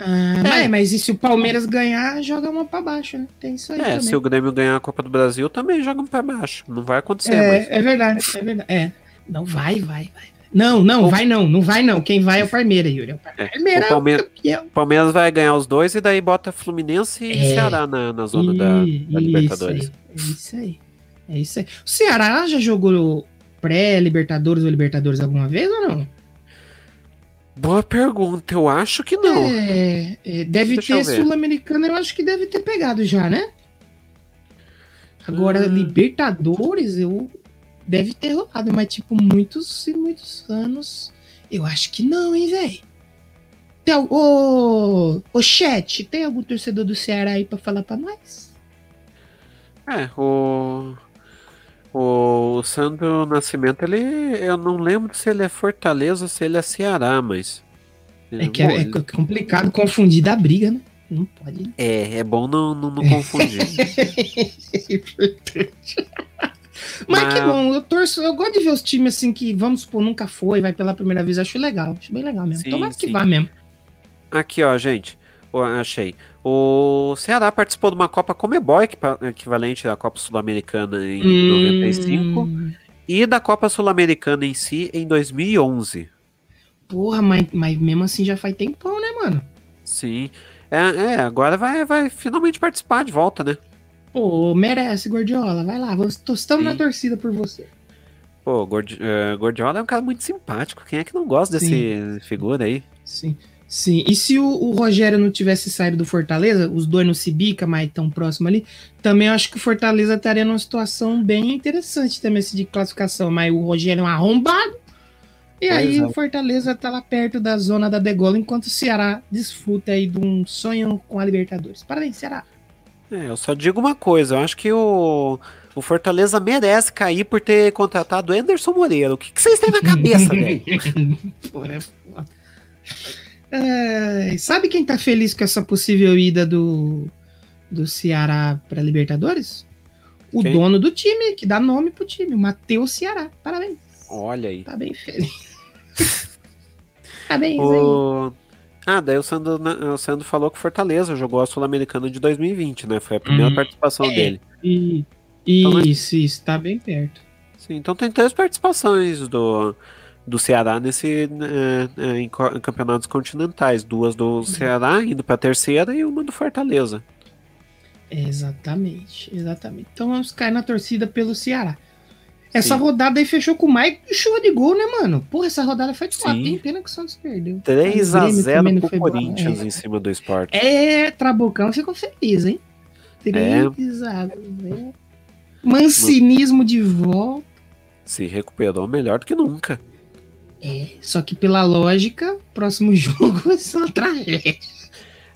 Ah, É. mas, mas e se o Palmeiras ganhar, joga uma pra baixo, né? Tem isso aí é, também. se o Grêmio ganhar a Copa do Brasil, também joga pra baixo. Não vai acontecer, mas... É, é verdade, é verdade. É. Não, vai, vai, vai. Não, não, O- vai não, não vai não. Quem vai é o Palmeiras, Yuri. É o É, Palmeiras o Palmeiras- campeão. O Palmeiras vai ganhar os dois e daí bota Fluminense e É. Ceará na, na zona da, Ih, da Libertadores. Isso aí, é isso aí. É isso aí. O Ceará já jogou pré-Libertadores ou Libertadores alguma vez ou não? Boa pergunta, eu acho que não. É, é, deve Deixa ter. Sul-Americana, eu acho que deve ter pegado já, né? Agora, Hum. Libertadores, eu deve ter rolado, mas tipo, muitos e muitos anos. Eu acho que não, hein, velho? Tem, ô, ô, chat, tem algum torcedor do Ceará aí pra falar pra nós? É, o. O Sandro Nascimento, ele. Eu não lembro se ele é Fortaleza ou se ele é Ceará, mas. É que é, é complicado confundir da briga, né? Não pode. né? é, é bom não, não, não [LAUGHS] confundir. É importante. Mas, Mas- que bom, eu torço, eu gosto de ver os times assim que, vamos supor, nunca foi, vai pela primeira vez, acho legal, acho bem legal mesmo. Sim, Tomara que sim. vá mesmo. Aqui, ó, gente. Ó, achei. O Ceará participou de uma Copa Comebol, equipa- equivalente à Copa Sul-Americana em 95, Hum, e da Copa Sul-Americana em si em 2011. porra, mas, mas mesmo assim já faz tempão, né, mano? Sim. É, é, agora vai, vai finalmente participar de volta, né? Pô, merece, Gordiola, vai lá, estamos na torcida por você. Pô, Gordi eh, Gordiola é um cara muito simpático. Quem é que não gosta desse figura aí? Sim, sim. E se o, o Rogério não tivesse saído do Fortaleza, os dois não se bica, mas tão próximo ali, também acho que o Fortaleza estaria numa situação bem interessante também esse de classificação, mas o Rogério é um arrombado. E aí é. o Fortaleza tá lá perto da zona da degola, enquanto o Ceará desfruta aí de um sonho com a Libertadores. Parabéns, Ceará. É, eu só digo uma coisa. Eu acho que o, o Fortaleza merece cair por ter contratado Anderson Moreira. O que, que vocês têm na cabeça, velho? [LAUGHS] É sabe quem tá feliz com essa possível ida do, do Ceará pra Libertadores? O Quem? dono do time, que dá nome pro time, o Matheus Ceará. Parabéns. Olha aí. Tá bem feliz. [LAUGHS] Parabéns aí. Ah, daí o Sandro, o Sandro falou que Fortaleza jogou a Sul-Americana de 2020, né? Foi a primeira Hum, participação é. dele. E- Então, né? isso, isso, tá bem perto. Sim, então tem três participações do, do Ceará nesse né, é, em, em campeonatos continentais. Duas do Ceará indo pra terceira e uma do Fortaleza. Exatamente, exatamente. Então vamos cair na torcida pelo Ceará. Essa Sim. rodada aí fechou com o Mike e chuva de gol, né, mano? Porra, essa rodada foi top, Sim. hein? Pena que o Santos perdeu. 3 O a Grêmio 0 também não pro foi bom. Corinthians É. em cima do esporte. É, Trabocão ficou feliz, hein? É. 3 a 0. Mancinismo de volta. Se recuperou melhor do que nunca. É, só que pela lógica, próximo [LAUGHS] jogo vai ser uma tragédia.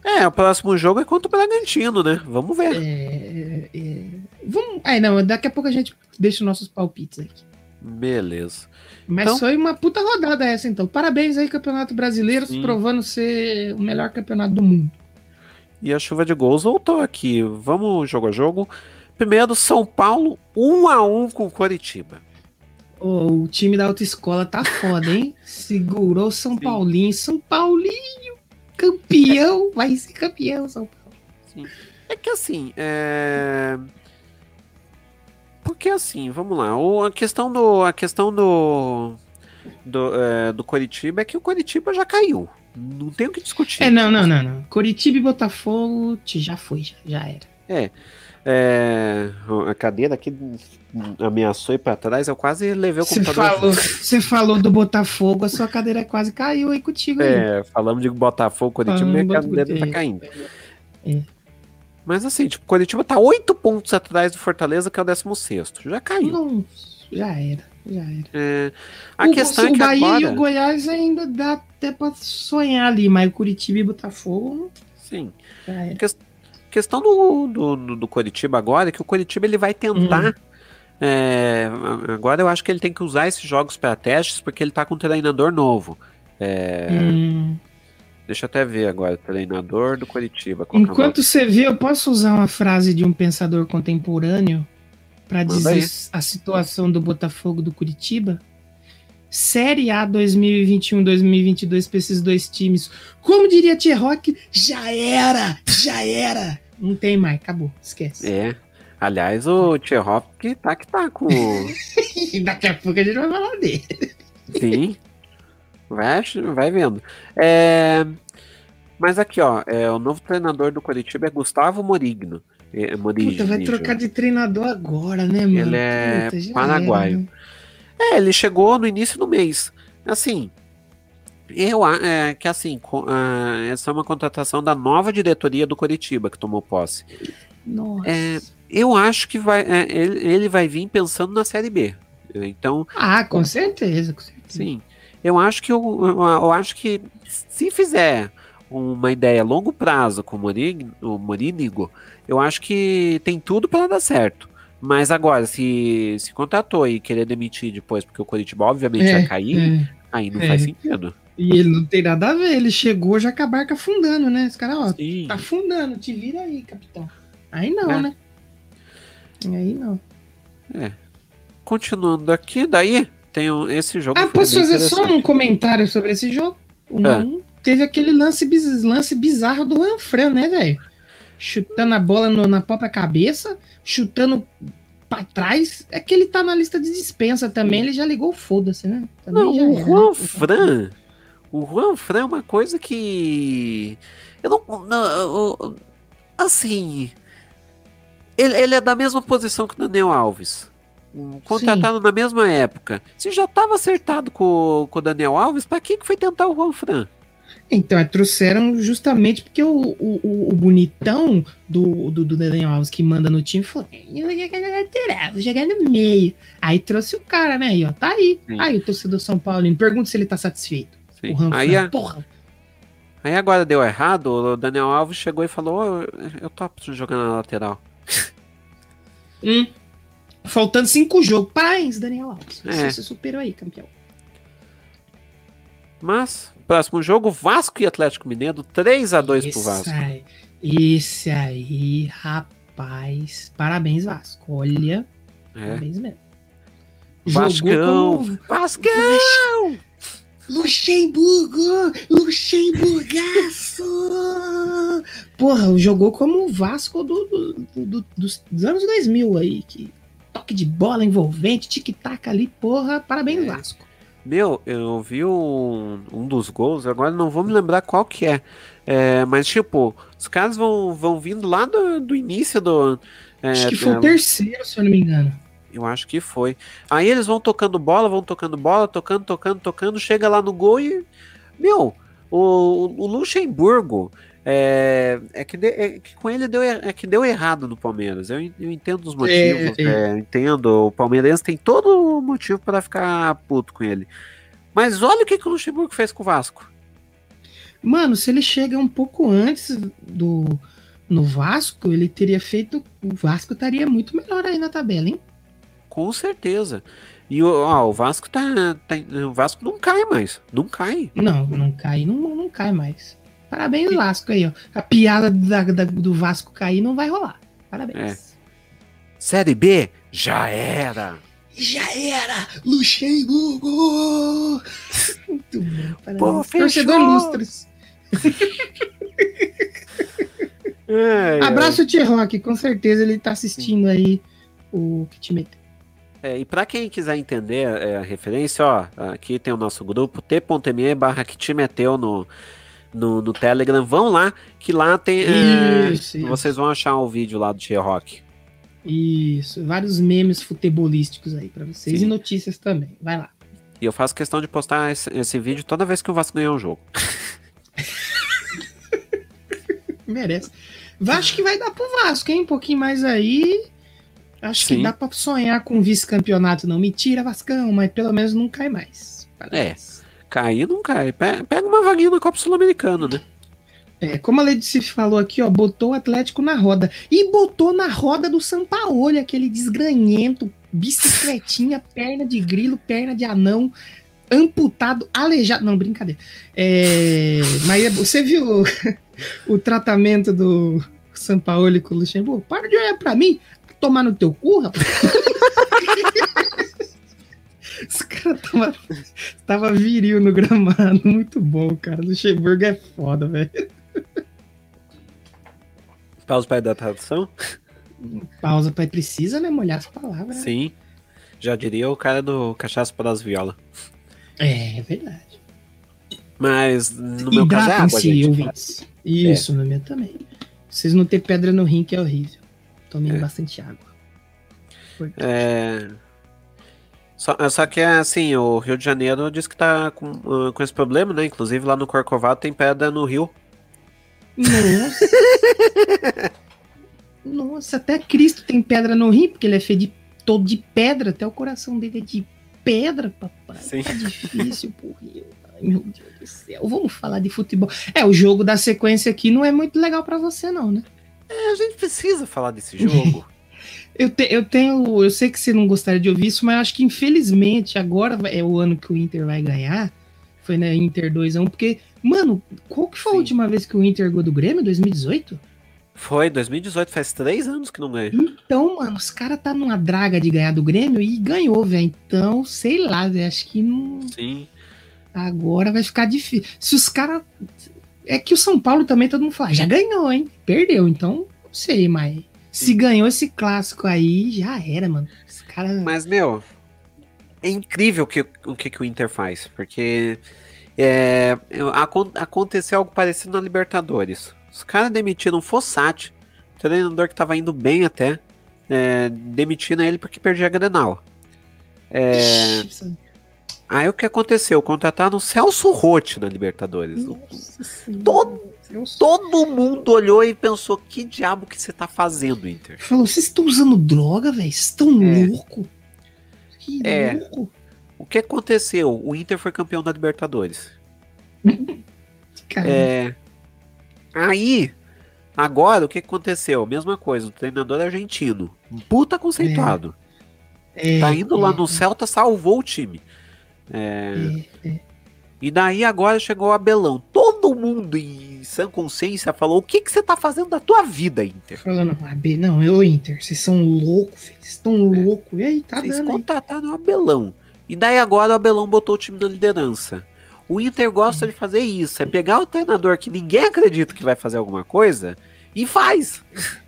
É, o próximo jogo é contra o Bragantino, né? Vamos ver. É, é, vamos. Aí, não, daqui a pouco a gente deixa os nossos palpites aqui. Beleza. Mas Então- foi uma puta rodada essa, então. Parabéns aí, Campeonato Brasileiro, Sim. provando ser o melhor campeonato do mundo. E a chuva de gols voltou aqui. Vamos jogo a jogo. Primeiro, São Paulo 1 a 1 com Coritiba. Oh, o time da autoescola tá foda, hein? [LAUGHS] Segurou São Sim. Paulinho. São Paulinho, campeão, vai ser campeão, São Paulo. Sim. É que assim, é... Porque assim, vamos lá. O, a questão do. A questão do. Do, é, do Coritiba é que o Coritiba já caiu. Não tem o que discutir. É, não, não, não, não. Coritiba e Botafogo já foi, já, já era. É. É, a cadeira aqui ameaçou ir para trás, eu quase levei o computador. Falou, você falou do Botafogo, a sua cadeira quase caiu aí contigo. É, aí. falamos de Botafogo, Curitiba, minha cadeira tá caindo. É. Mas assim, tipo, Curitiba tá oito pontos atrás do Fortaleza, que é o 16. Já caiu. Já era, já era. É, a o, questão é que o Bahia agora... e o Goiás ainda dá até pra sonhar ali, mas o Curitiba e Botafogo. Sim. Já era. A questão do, do, do Curitiba agora é que o Curitiba ele vai tentar. Hum. É, agora eu acho que ele tem que usar esses jogos para testes, porque ele tá com um treinador novo. É, hum. Deixa eu até ver agora, treinador do Curitiba. É Enquanto você vê, eu posso usar uma frase de um pensador contemporâneo para dizer aí. a situação do Botafogo do Curitiba? Série A 2021-2022 para esses dois times. Como diria Tia Rock, já era, já era. Não tem mais, acabou, esquece. É. Aliás, o Tia Rock tá que tá com. [LAUGHS] Daqui a pouco a gente vai falar dele. Sim. Vai, vai vendo. É, mas aqui, ó, é, o novo treinador do Curitiba é Gustavo Morigno. É, Morigno Puta, vai trocar de treinador agora, né, mano? Ele é Puta, paraguaio. Né? É, ele chegou no início do mês. Assim, eu é, que assim, uh, essa é uma contratação da nova diretoria do Curitiba que tomou posse. Nossa. É, eu acho que vai, é, ele, ele vai vir pensando na Série B. Então. Ah, com certeza, com certeza. Sim. Eu acho que eu, eu, eu acho que se fizer uma ideia a longo prazo com o Morínigo, eu acho que tem tudo para dar certo. Mas agora, se se contratou e querer demitir depois, porque o Curitiba obviamente é, vai cair, é, aí não é. faz sentido. E ele não tem nada a ver, ele chegou já com a barca afundando, né? Esse cara, ó, Sim. tá afundando, te vira aí, capitão. Aí não, é. né? Aí não. É. Continuando aqui, daí tem esse jogo. Ah, posso fazer só um comentário sobre esse jogo? Um, é. Teve aquele lance, lance bizarro do Lanfran, né, velho? Chutando a bola no, na própria cabeça, chutando pra trás. É que ele tá na lista de dispensa também, ele já ligou foda-se, né? Também não, o Juan né? Fran. O Juan Fran é uma coisa que. Eu não. não assim. Ele, ele é da mesma posição que o Daniel Alves contratado Sim. na mesma época. Se já estava acertado com, com o Daniel Alves, para que, que foi tentar o Juan Fran? Então, é, trouxeram justamente porque o, o, o bonitão do, do, do, Daniel Alves que manda no time falou: eu vou jogar na lateral, vou jogar no meio. Aí trouxe o cara, né? E ó, tá aí. Sim. Aí o torcedor São Paulo pergunta se ele tá satisfeito. Sim. O aí, a... porra. Aí agora deu errado, o Daniel Alves chegou e falou: oh, eu tô jogando na lateral. [LAUGHS] Hum. Faltando cinco jogos. Parabéns, Daniel Alves. É. Você superou aí, campeão. Mas, próximo jogo, Vasco e Atlético Mineiro, 3 a 2 esse pro Vasco. Aí, esse aí, rapaz. Parabéns, Vasco. Olha. É. Parabéns mesmo. Vascão! Como... Vascão! Luxemburgo! Luxemburgaço! Porra, jogou como o Vasco do, do, do, dos, dos anos 2000 aí, que toque de bola envolvente, tic-tac ali, porra, parabéns, é. Vasco. Meu, eu vi um, um dos gols, agora não vou me lembrar qual que é. é mas, tipo, os caras vão, vão vindo lá do, do início do. É, acho que foi o terceiro, se eu não me engano. Eu acho que foi. Aí eles vão tocando bola, vão tocando bola, tocando, tocando, tocando, chega lá no gol e. Meu, o, o Luxemburgo, é, é, que de, é, que com ele deu, é que deu errado no Palmeiras. Eu, eu entendo os motivos, é, é. é entendo. O Palmeiras tem todo o motivo para ficar puto com ele. Mas olha o que, que o Luxemburgo fez com o Vasco. Mano, se ele chega um pouco antes do no Vasco, ele teria feito. O Vasco estaria muito melhor aí na tabela, hein? Com certeza. E ó, o Vasco tá, tá, O Vasco não cai mais. Não cai. Não, não cai, não, não cai mais. Parabéns, Vasco aí, ó. A piada da, da, do Vasco cair não vai rolar. Parabéns. É. Série B já era. Já era! Luxemburgo! Muito bom, parabéns. Torcedor Lustres. É, [LAUGHS] Abraço o T-Rock, com certeza ele tá assistindo aí o que meteu. É, e para quem quiser entender é, a referência, ó, aqui tem o nosso grupo t.me barra que te meteu no, no, no, Telegram. Vão lá, que lá tem. É, isso, isso. Vocês vão achar o vídeo lá do Tia Rock. Isso, vários memes futebolísticos aí para vocês Sim. e notícias também. Vai lá. E eu faço questão de postar esse, esse vídeo toda vez que o Vasco ganhar um jogo. [LAUGHS] Merece. Acho que vai dar pro Vasco, hein? Um pouquinho mais aí. Acho Sim. que dá pra sonhar com vice-campeonato. Não me tira, Vascão, mas pelo menos não cai mais. Parece. É. Cair não cai. Pega uma vaguinha na Copa Sul-Americana, né? É, como a Ledice falou aqui, ó, botou o Atlético na roda. E botou na roda do Sampaoli, aquele desgranhento, bicicletinha, [LAUGHS] perna de grilo, perna de anão, amputado, aleijado. Não, brincadeira. É, mas é, você viu o, [LAUGHS] o tratamento do Sampaoli com o Luxemburgo? Para de olhar pra mim tomar no teu cu, rapaz. [LAUGHS] Os caras tava, tava viril no gramado. Muito bom, cara. Luxemburgo é foda, velho. Pausa para dar tradução? Pausa para precisa, né? Molhar as palavras. Né? Sim. Já diria o cara do cachaça para as violas. É, é verdade. Mas no meu caso é água, gente. Isso, é. no meu também. Vocês não ter pedra no rim que é horrível. Tomem é. bastante água. É... Só, só, que assim, o Rio de Janeiro diz que tá com, uh, com esse problema, né? Inclusive lá no Corcovado tem pedra no rio. Nossa! [LAUGHS] Nossa, até Cristo tem pedra no rio, porque ele é feito de, todo de pedra, até o coração dele é de pedra, papai. Sim. Tá difícil pro Rio. Ai, meu Deus do céu. Vamos falar de futebol. É, o jogo da sequência aqui não é muito legal para você, não, né? É, a gente precisa falar desse jogo. Eu, te, eu tenho. Eu sei que você não gostaria de ouvir isso, mas acho que infelizmente agora é o ano que o Inter vai ganhar. Foi na né, Inter 2x1, porque, mano, qual que foi Sim. a última vez que o Inter ganhou do Grêmio? 2018? Foi, 2018, faz três anos que não ganha. Então, mano, os caras tá numa draga de ganhar do Grêmio e ganhou, velho. Então, sei lá, velho, acho que não. Sim. Agora vai ficar difícil. Se os caras é que o São Paulo também todo mundo fala, já ganhou, hein? Perdeu, então não sei, mas se ganhou esse clássico aí, já era, mano. Esse cara... Mas, meu, é incrível que, o que, que o Inter faz, porque é, aconteceu algo parecido na Libertadores. Os caras demitiram o Fossati, treinador que tava indo bem até, é, demitindo ele porque perdia a Grenal. É, Aí o que aconteceu? Contrataram o Celso Rotti na Libertadores. todo, todo mundo olhou e pensou: que diabo que você tá fazendo, Inter? Falou: vocês estão usando droga, velho? Vocês estão é. louco? Que é. louco. O que aconteceu? O Inter foi campeão da Libertadores. [LAUGHS] é. Aí, agora o que aconteceu? Mesma coisa, o treinador argentino. Puta conceituado. É. Tá indo lá é. no Celta, salvou o time. É... E daí agora chegou o Abelão. Todo mundo em sã consciência falou: o que, que você tá fazendo da tua vida, Inter? Falando, AB, não, eu, Inter, vocês são loucos, vocês estão é. loucos. E aí, tá vocês dando. contrataram o Abelão. E daí agora o Abelão botou o time na liderança. O Inter gosta de fazer isso: é pegar o treinador que ninguém acredita que vai fazer alguma coisa e faz. [LAUGHS]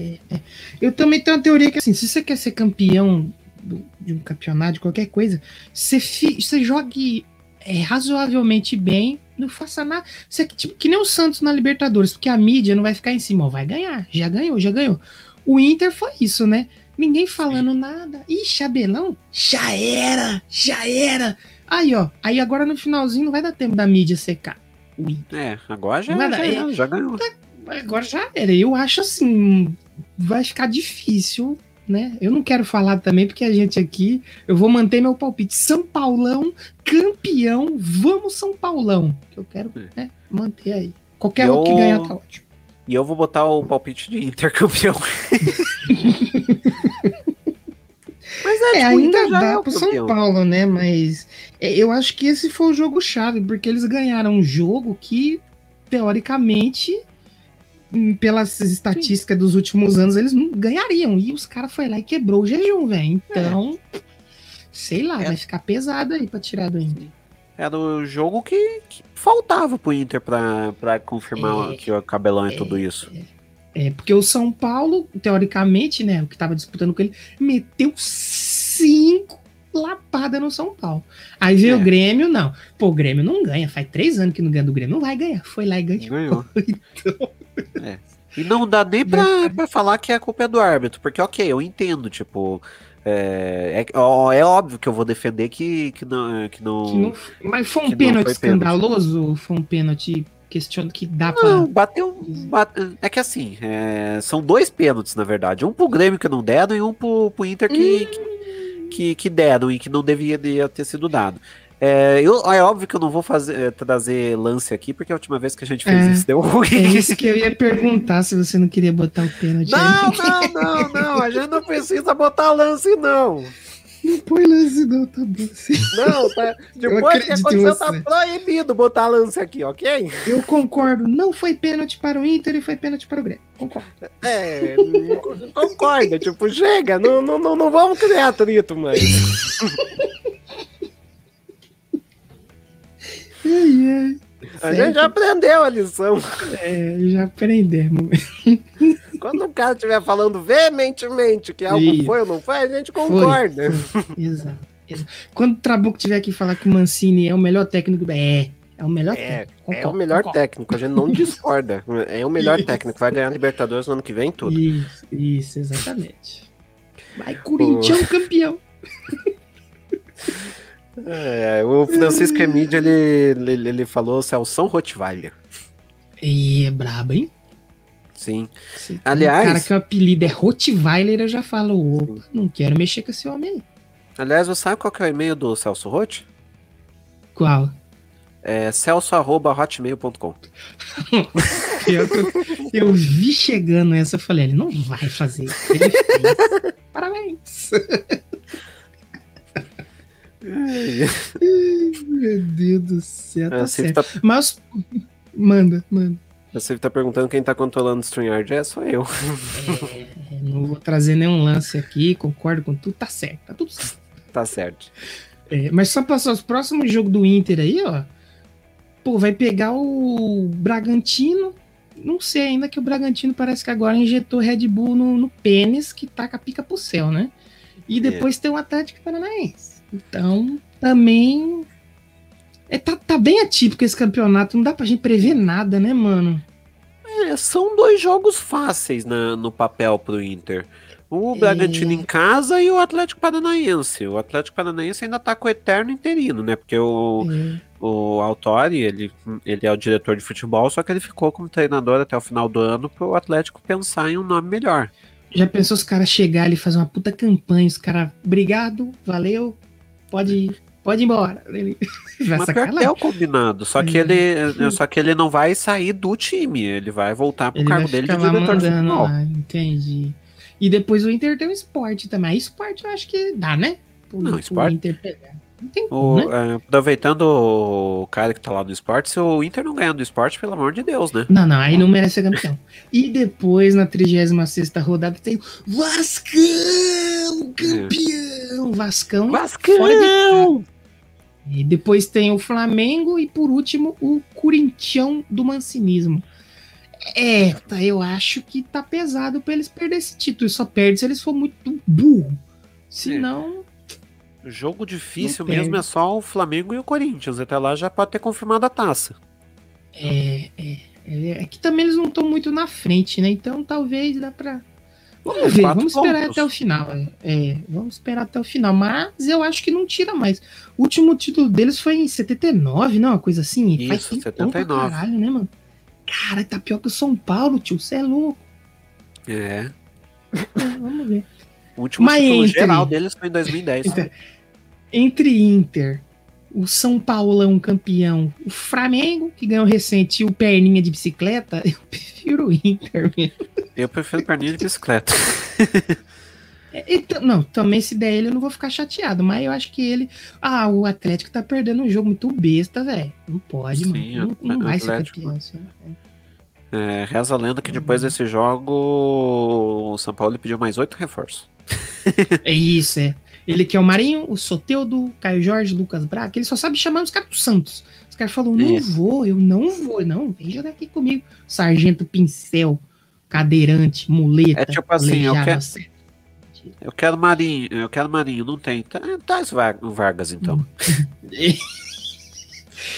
É, é. Eu também tenho uma teoria que, assim, se você quer ser campeão do, de um campeonato, de qualquer coisa, você, fi, você jogue é, razoavelmente bem, não faça nada. Você, tipo, que nem o Santos na Libertadores, porque a mídia não vai ficar em cima, ó, vai ganhar, já ganhou, já ganhou. O Inter foi isso, né? Ninguém falando Sim. nada. Ixi, Abelão, já era, já era. Aí, ó, aí agora no finalzinho não vai dar tempo da mídia secar. O Inter. É, agora já, já, já ganhou. Tá, agora já era. Eu acho assim, vai ficar difícil né? Eu não quero falar também, porque a gente aqui, eu vou manter meu palpite. São Paulão, campeão, vamos São Paulão. Que eu quero né, manter aí. Qualquer um que ganhar tá ótimo. E eu vou botar o palpite de intercampeão. [LAUGHS] Mas é, é tipo, ainda dá é pro São Paulo, né? Mas é, eu acho que esse foi o jogo chave, porque eles ganharam um jogo que, teoricamente, pelas estatísticas dos últimos anos, eles não ganhariam. E os caras foi lá e quebrou o jejum, velho. Então. sei lá, É. vai ficar pesado aí pra tirar do Inter. Era o jogo que, que faltava pro Inter pra, pra confirmar É. que o cabelão é tudo isso. É, porque o São Paulo, teoricamente, né, o que tava disputando com ele, meteu cinco lapadas no São Paulo. Aí veio É. o Grêmio, não. Pô, o Grêmio não ganha, faz três anos que não ganha do Grêmio, não vai ganhar. Foi lá e ganhou. Ganhou. [LAUGHS] Então. É. E não dá nem pra, pra falar que a culpa é do árbitro, porque ok, eu entendo, tipo. É, é, é óbvio que eu vou defender que, que não. Que não, Que não- mas foi um que pênalti foi pênalti. escandaloso? Foi um pênalti questionado que dá Não, pra. bateu. bate- é que assim, é, são dois pênaltis, na verdade. Um pro Grêmio que não deram e um pro, pro Inter que, Hum. que, que deram e que não deveria ter sido dado. É, eu, é óbvio que eu não vou fazer, é, trazer lance aqui, porque a última vez que a gente fez É. isso deu É ruim. isso que eu ia perguntar se você não queria botar o pênalti Não, aí. não, não, não. A gente não precisa botar lance, não. Não põe lance, não, tá bom. Sim. Não, tá. Depois que aconteceu, tá proibido botar lance aqui, ok? Eu concordo, não foi pênalti para o Inter e foi pênalti para o Grêmio. Concordo. É, concorda, tipo, chega, não, não, não, não vamos criar atrito, mais. [LAUGHS] Ai, ai. A gente já aprendeu a lição. É, já aprendemos. [LAUGHS] Quando o cara estiver falando veementemente que algo Isso. foi ou não foi, a gente concorda. [LAUGHS] Exato. exato. Quando o Trabuco tiver que falar que o Mancini é o melhor técnico do. É, é o melhor É, técnico. É o melhor concordo. técnico, a gente não discorda. É o melhor Isso. técnico, vai ganhar Libertadores no ano que vem, tudo. Isso, isso, exatamente. Vai, Corinthians campeão. [LAUGHS] É, o Francisco [LAUGHS] Emílio, ele, ele, ele falou Celção Rottweiler. E é brabo, hein? Sim. Aliás- Um cara que o apelido é Rottweiler, eu já falo, opa, não quero mexer com esse homem aí. Aliás, você sabe qual que é o e-mail do Celso Rotti? Qual? É celso.hotmail.com. [LAUGHS] Eu, eu vi chegando essa, eu falei, ele não vai fazer isso. [LAUGHS] Parabéns. Meu Deus do céu, tá A Cif certo. tá, Mas, manda, manda. Cif tá perguntando quem tá controlando o StreamYard. É, sou eu. É, não vou trazer nenhum lance aqui, concordo com tudo, tá certo, tá tudo certo. Tá certo. É, mas só passar os próximos jogos do Inter aí, ó. Pô, vai pegar o Bragantino. Não sei ainda que o Bragantino parece que agora injetou Red Bull no, no pênis, que taca a pica pro céu, né? E depois tem o Atlético Paranaense. Então, também. É, tá, tá bem atípico esse campeonato, não dá pra gente prever nada, né, mano? É, são dois jogos fáceis na- no papel pro Inter. O É. Bragantino em casa e o Atlético Paranaense. O Atlético Paranaense ainda tá com o eterno interino, né? Porque o, É, o Autori, ele, ele é o diretor de futebol, só que ele ficou como treinador até o final do ano pro Atlético pensar em um nome melhor. Já pensou os caras chegarem e fazer uma puta campanha? Os caras, obrigado, valeu, pode ir, pode ir embora. Ele [LAUGHS] vai Mas é o combinado, só que É. ele só que ele não vai sair do time, ele vai voltar pro Ele cargo dele de diretor de mandando futebol. lá, entendi. E depois o Inter tem o esporte também. Aí esporte eu acho que dá, né? Pro- Não, esporte- Inter pegar. Tem O- né? é, aproveitando o cara que tá lá no esporte, se o Inter não ganhar do esporte, pelo amor de Deus, né? Não, não, aí não merece ser campeão. E depois, na 36 rodada, tem o Vascão, campeão! Vascão. Fora Vascão! E depois tem o Flamengo e, por último, o Corinthians do Mancinismo. É, tá, eu acho que tá pesado pra eles perderem esse título. Só perde se eles for muito burro. Se Jogo difícil mesmo é só o Flamengo e o Corinthians. Até lá já pode ter confirmado a taça. é, é, é, é que também eles não estão muito na frente, né? Então talvez dá pra. Vamos É, ver, vamos esperar pontos. até o final. é. É, vamos esperar até o final. Mas eu acho que não tira mais. O último título deles foi em 79, não? Uma coisa assim. Faz Isso, pra 79. caralho, né, mano? Cara, tá pior que o São Paulo, tio. Você é louco. É. É, [LAUGHS] vamos ver. O último Mas título entre- geral deles foi em 2010. Então, Entre Inter, o São Paulão campeão, o Flamengo, que ganhou recente, e o Perninha de bicicleta, [LAUGHS] eu prefiro o Inter mesmo. Eu prefiro perninha de bicicleta. É, Então, não, também se der ele eu não vou ficar chateado, mas eu acho que ele. Ah, o Atlético tá perdendo um jogo muito besta, velho. Não pode, Sim, mano. Não, não vai ser Atlético- campeão. assim. É, reza a lenda que depois desse jogo o São Paulo pediu mais oito reforços. É isso, é. Ele quer o Marinho, o Soteudo, Caio Jorge, Lucas Braga, ele só sabe chamar os caras do Santos. Os caras falam, não É. vou, eu não vou, não, vem jogar aqui comigo. Sargento Pincel, cadeirante, muleta. É tipo assim, eu quero-. Eu quero Marinho, eu quero Marinho, não tem. Tá, Traz o Vargas, então. [LAUGHS]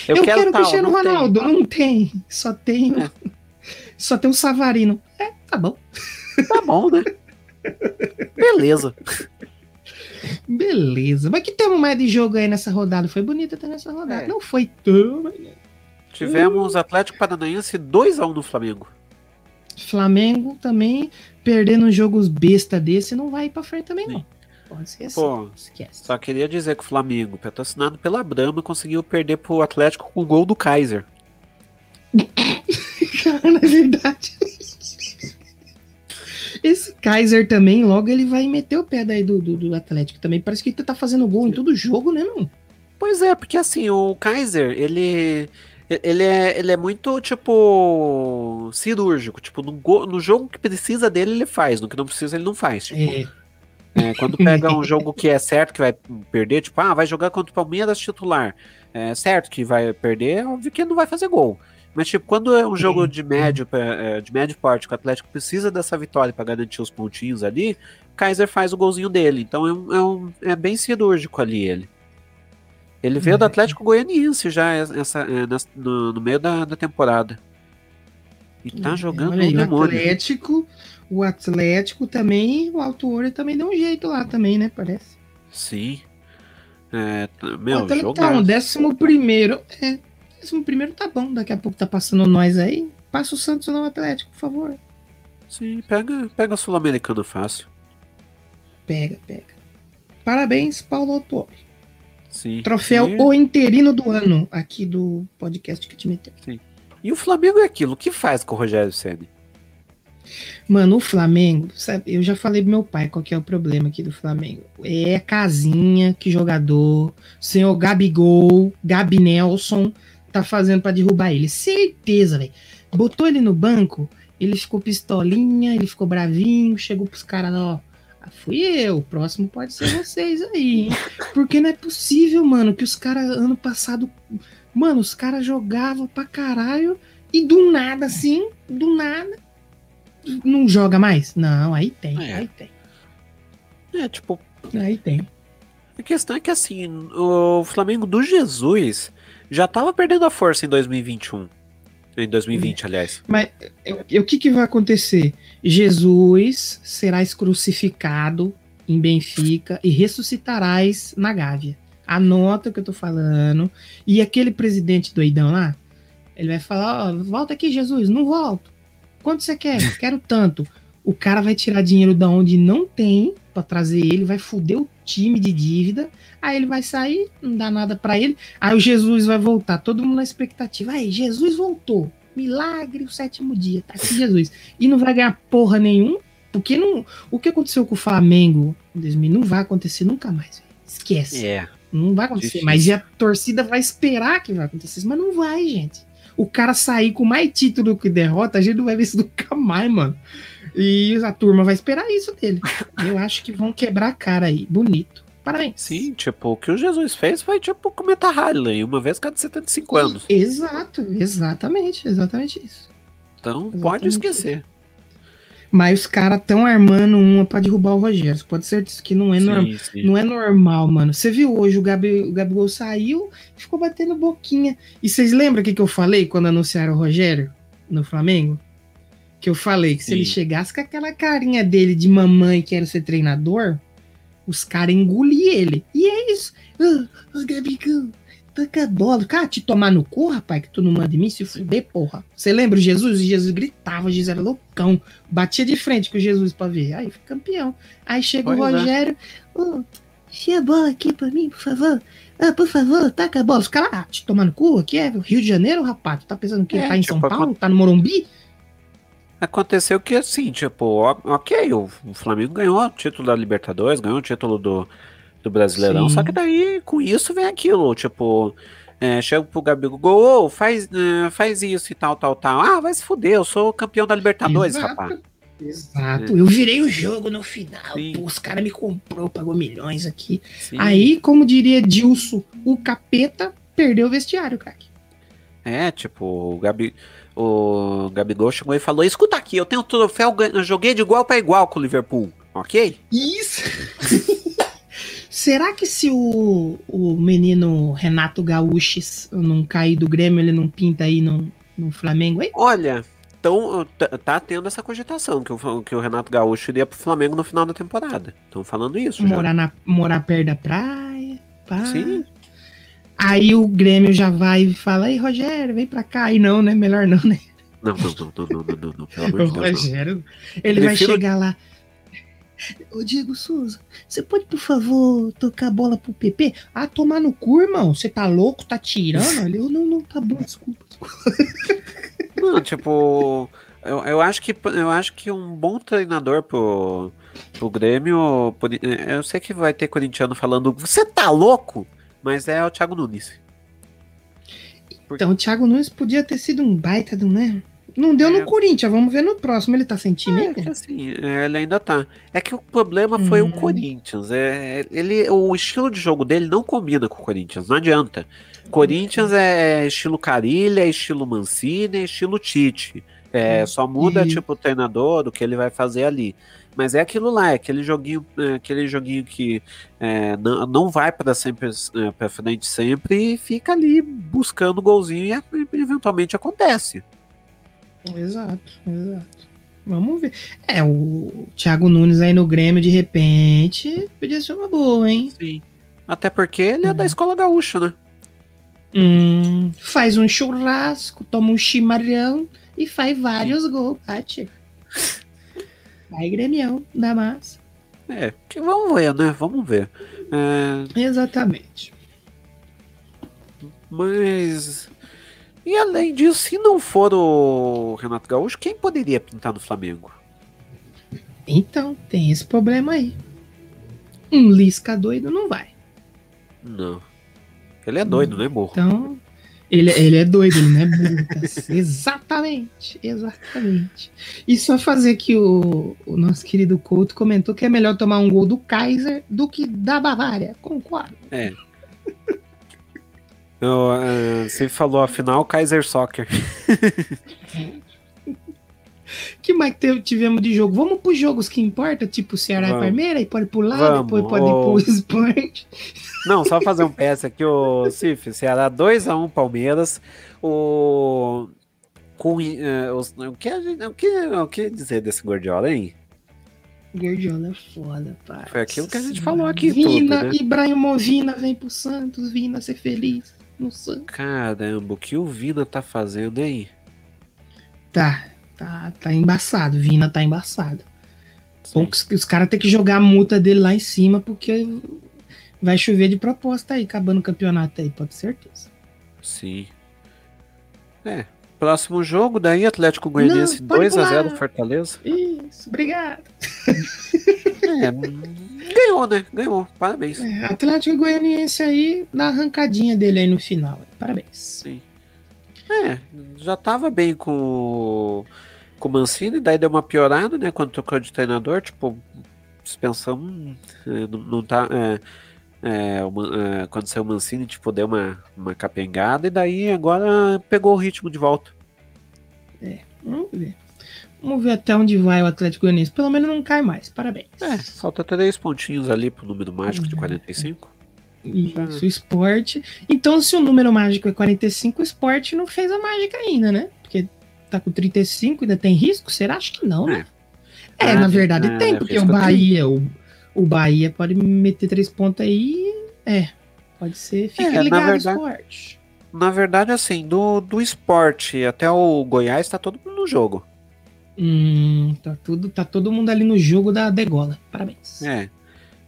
Eu, quero, tal, Cristiano não tem. Ronaldo, não tem. Só tem. É. [LAUGHS] Só tem o Savarino. É, tá bom. Tá bom, né? [LAUGHS] Beleza. Beleza. Mas que temos mais de jogo aí nessa rodada? Foi bonita até nessa rodada. É. Não foi tão. mas- Tivemos Atlético Paranaense 2x1 no Flamengo. Flamengo também perdendo jogos besta desse não vai ir pra frente também, Sim. não. Pode ser assim. Pô, Esquece. só queria dizer que o Flamengo, patrocinado pela Brahma, conseguiu perder pro Atlético com o gol do Kaiser. [LAUGHS] Cara, é verdade. Esse Kaiser também, logo ele vai meter o pé daí do, do, do Atlético também. Parece que ele tá fazendo gol em todo jogo, né, não? Pois é, porque assim, o Kaiser, ele. Ele é, ele é muito, tipo, cirúrgico. Tipo, no, go- no jogo que precisa dele, ele faz. No que não precisa, ele não faz. Tipo, É. É, quando pega um [LAUGHS] jogo que é certo que vai perder, tipo, ah, vai jogar contra o Palmeiras titular. É certo que vai perder, é óbvio que não vai fazer gol. Mas, tipo, quando é um jogo de médio, é, de médio porte, que o Atlético precisa dessa vitória para garantir os pontinhos ali, Kaiser faz o golzinho dele. Então é, um- é, um- é bem cirúrgico ali ele. Ele veio do É. Atlético Goianiense já essa, é, nessa- no, no meio da, da temporada. E tá jogando Olha aí, o o demônio. Atlético, o Atlético também, o Alto Ouro também deu um jeito lá também, né? Parece. Sim. É, tá- o meu, Atlético tá jogar. um décimo primeiro. É, décimo primeiro tá bom. Daqui a pouco tá passando nós aí. Passa o Santos no Atlético, por favor. Sim, pega, pega Sul-Americano fácil. Pega, pega. Parabéns, Paulo Autor. Sim. Troféu E, O Interino do Ano, aqui do podcast que te meteu. e o Flamengo é aquilo. O que faz com o Rogério Ceni? Mano, o Flamengo, sabe, eu já falei pro meu pai qual que é o problema aqui do Flamengo. É casinha que jogador, senhor Gabigol, Gabi Nelson, tá fazendo pra derrubar ele. Certeza, velho. Botou ele no banco, ele ficou pistolinha, ele ficou bravinho, chegou pros caras, ó. "Ah, Fui eu, o próximo pode ser vocês aí, hein? Porque não é possível, mano, que os caras ano passado. Mano, os caras jogavam pra caralho e do nada, assim, do nada, não joga mais? Não, aí tem, É. aí tem, É, tipo, aí tem. a questão é que assim, o Flamengo do Jesus já tava perdendo a força em 2021. Em 2020, aliás. Mas o que, que vai acontecer? Jesus serás crucificado em Benfica e ressuscitarás na Gávea. Anota o que eu tô falando. E aquele presidente doidão lá, ele vai falar: ó, volta aqui, Jesus, não volto. Quanto você quer? Quero tanto. O cara vai tirar dinheiro da onde não tem pra trazer ele, vai foder o time de dívida. Aí ele vai sair, não dá nada pra ele. Aí o Jesus vai voltar, todo mundo na expectativa. Aí, Jesus voltou. Milagre, o sétimo dia, tá aqui Jesus. E não vai ganhar porra nenhum, porque não, o que aconteceu com o Flamengo em 2000 não vai acontecer nunca mais. Esquece. É. Não vai acontecer. Difícil. Mas e a torcida vai esperar que vai acontecer. Mas não vai, gente. O cara sair com mais título que derrota, a gente não vai ver isso nunca mais, mano. E a turma vai esperar isso dele. Eu acho que vão quebrar a cara aí. Bonito. Parabéns. Sim, tipo, o que o Jesus fez foi tipo comentar Harley, uma vez cada 75 anos. Exato, exatamente, exatamente isso. Então Exatamente pode esquecer. Mas os caras estão armando uma pra derrubar o Rogério. Pode ser disso que não é, normal. Sim. não é normal, mano. Você viu hoje o, Gabi, o Gabigol saiu e ficou batendo boquinha. E vocês lembram o que, que eu falei quando anunciaram o Rogério no Flamengo? Que eu falei que se Sim. ele chegasse com aquela carinha dele de mamãe que quero ser treinador, os caras engoliam ele. E é isso. Ah, o Gabigol, taca a bola. Cara, te tomar no cu, rapaz, que tu não manda em mim, se fuder, porra. Você lembra o Jesus? O Jesus gritava, o Jesus era loucão. Batia de frente com o Jesus pra ver. Aí foi campeão. Aí chega o Pois é. Rogério. Ô, enfia a bola aqui pra mim, por favor. Ah, por favor, taca a bola. Os caras, ah, te tomar no cu, aqui é Rio de Janeiro, rapaz. Tu tá pensando que É, tá em tipo, São acon- Paulo? Tá no Morumbi? Aconteceu que assim, tipo, ok, o Flamengo ganhou o título da Libertadores, ganhou o título do, do Brasileirão, Sim. só que daí com isso vem aquilo, tipo, é, chega pro Gabigol, ô, faz, é, faz isso e tal, tal, tal. Ah, vai se fuder, eu sou campeão da Libertadores, Exato. rapaz. Exato. Eu virei o jogo no final. Pô, os caras me comprou, pagou milhões aqui. Sim. Aí, como diria Dilson, o capeta perdeu o vestiário, craque. É, tipo, o, Gabi, o Gabigol chegou e falou: escuta aqui, eu tenho troféu, joguei de igual para igual com o Liverpool, ok? Isso! [LAUGHS] Será que se o, o menino Renato Gaúchis não cair do Grêmio, ele não pinta aí no, no Flamengo, hein? Olha, então tá, tendo essa cogitação que o, que o Renato Gaúcho iria pro Flamengo no final da temporada. Estão falando isso já. Morar, na, morar perto da praia. Pá. Sim. Aí o Grêmio já vai e fala, ei, Rogério, vem pra cá. Aí não, né? Melhor não, né? Não, não, não, não, não, não, não, não, pelo amor de [LAUGHS] Deus. não. Rogério, ele vai Prefiro- chegar lá. Ô Diego Souza, você pode, por favor, tocar a bola pro PP? Ah, tomar no cu, irmão. Você tá louco? Tá tirando? Ele, [LAUGHS] eu não, não, tá bom, desculpa. Não, tipo, eu, eu acho que eu acho que um bom treinador pro, pro Grêmio, por- eu sei que vai ter corintiano falando, você tá louco? Mas é o Thiago Nunes. Então, o Thiago Nunes podia ter sido um baita do, né? Não deu É. no Corinthians, vamos ver no próximo. Ele tá sem time É, ainda? assim, é, ele ainda tá. É que o problema foi Hum. o Corinthians. É, ele, o estilo de jogo dele não combina com o Corinthians, não adianta. Corinthians é estilo Carilha, é estilo Mancini, é estilo Tite. É, só muda E- tipo o treinador, o que ele vai fazer ali. Mas é aquilo lá, é aquele joguinho, é aquele joguinho que é, não, não vai para sempre é, para frente sempre e fica ali buscando golzinho e, eventualmente acontece. Exato, exato. Vamos ver. É, o Thiago Nunes aí no Grêmio, de repente, podia ser uma boa, hein? Sim. Até porque ele é da Uhum. escola gaúcha, né? Hum, faz um churrasco, toma um chimarrão e faz vários gols, bate. Vai, Grêmio, dá massa. É, vamos ver, né? Vamos ver. É, Exatamente. mas. E além disso, se não for o Renato Gaúcho, quem poderia pintar no Flamengo? Então, tem esse problema aí. Um Lisca doido não vai. Não. Ele é doido, né, burro? Então, ele, ele é doido, ele não é burro. tá? [LAUGHS] exatamente, exatamente. E só fazer que o, o nosso querido Couto comentou que é melhor tomar um gol do Kaiser do que da Bavária. Concordo. É. Eu, é, você falou afinal Kaiser Soccer. [LAUGHS] que mais tivemos de jogo? Vamos pros jogos que importa, tipo Ceará Vamos. e Palmeiras, e pode pular, Vamos, depois pode ir ô. pro [LAUGHS] esporte. Não, só fazer um PS aqui, o Cif, Ceará 2x1 Palmeiras. O. Com, é, os- o, que, gente- o, que, o que dizer desse Gordiola, hein? Guardiola é foda, pai. Foi aquilo que a gente falou aqui Vina, tudo, né? Ibrahimovina vem pro Santos, Vina ser feliz no Santos. Caramba, o que o Vina tá fazendo, hein? Tá, tá, tá embaçado. Vina tá embaçado. Os, caras têm que jogar a multa dele lá em cima, porque vai chover de proposta aí, acabando o campeonato aí, pode ter certeza. Sim. É. Próximo jogo, daí Atlético Goianiense Não, pode 2x0 pular. Fortaleza. Isso, obrigado. É, ganhou, né? Ganhou. Parabéns. É, Atlético Goianiense aí, na arrancadinha dele aí no final. Parabéns. É, já tava bem com, com o Mancini, daí deu uma piorada, né? Quando trocou de treinador, tipo, suspensão hum, é, não, não tá. É, é, o Man- é, quando saiu o Mancini, tipo, deu uma, uma capengada, e daí agora pegou o ritmo de volta. Vamos ver. Vamos ver até onde vai o Atlético Goianiense. Pelo menos não cai mais. Parabéns. É, falta três pontinhos ali pro número mágico de 45. Isso, o esporte. Então, se o número mágico é 45, o esporte não fez a mágica ainda, né? Tá com 35, ainda tem risco? Será? Acho que não, né? É, Ah, na tem- verdade é, tem, é porque o. Bahia, o, o Bahia pode meter três pontos aí. É, pode ser. Fica É, na ligado no verdade- esporte. Na verdade, assim, do, do esporte até o Goiás tá todo mundo no jogo. Hum, tá, tudo, tá todo mundo ali no jogo da degola. Parabéns. É.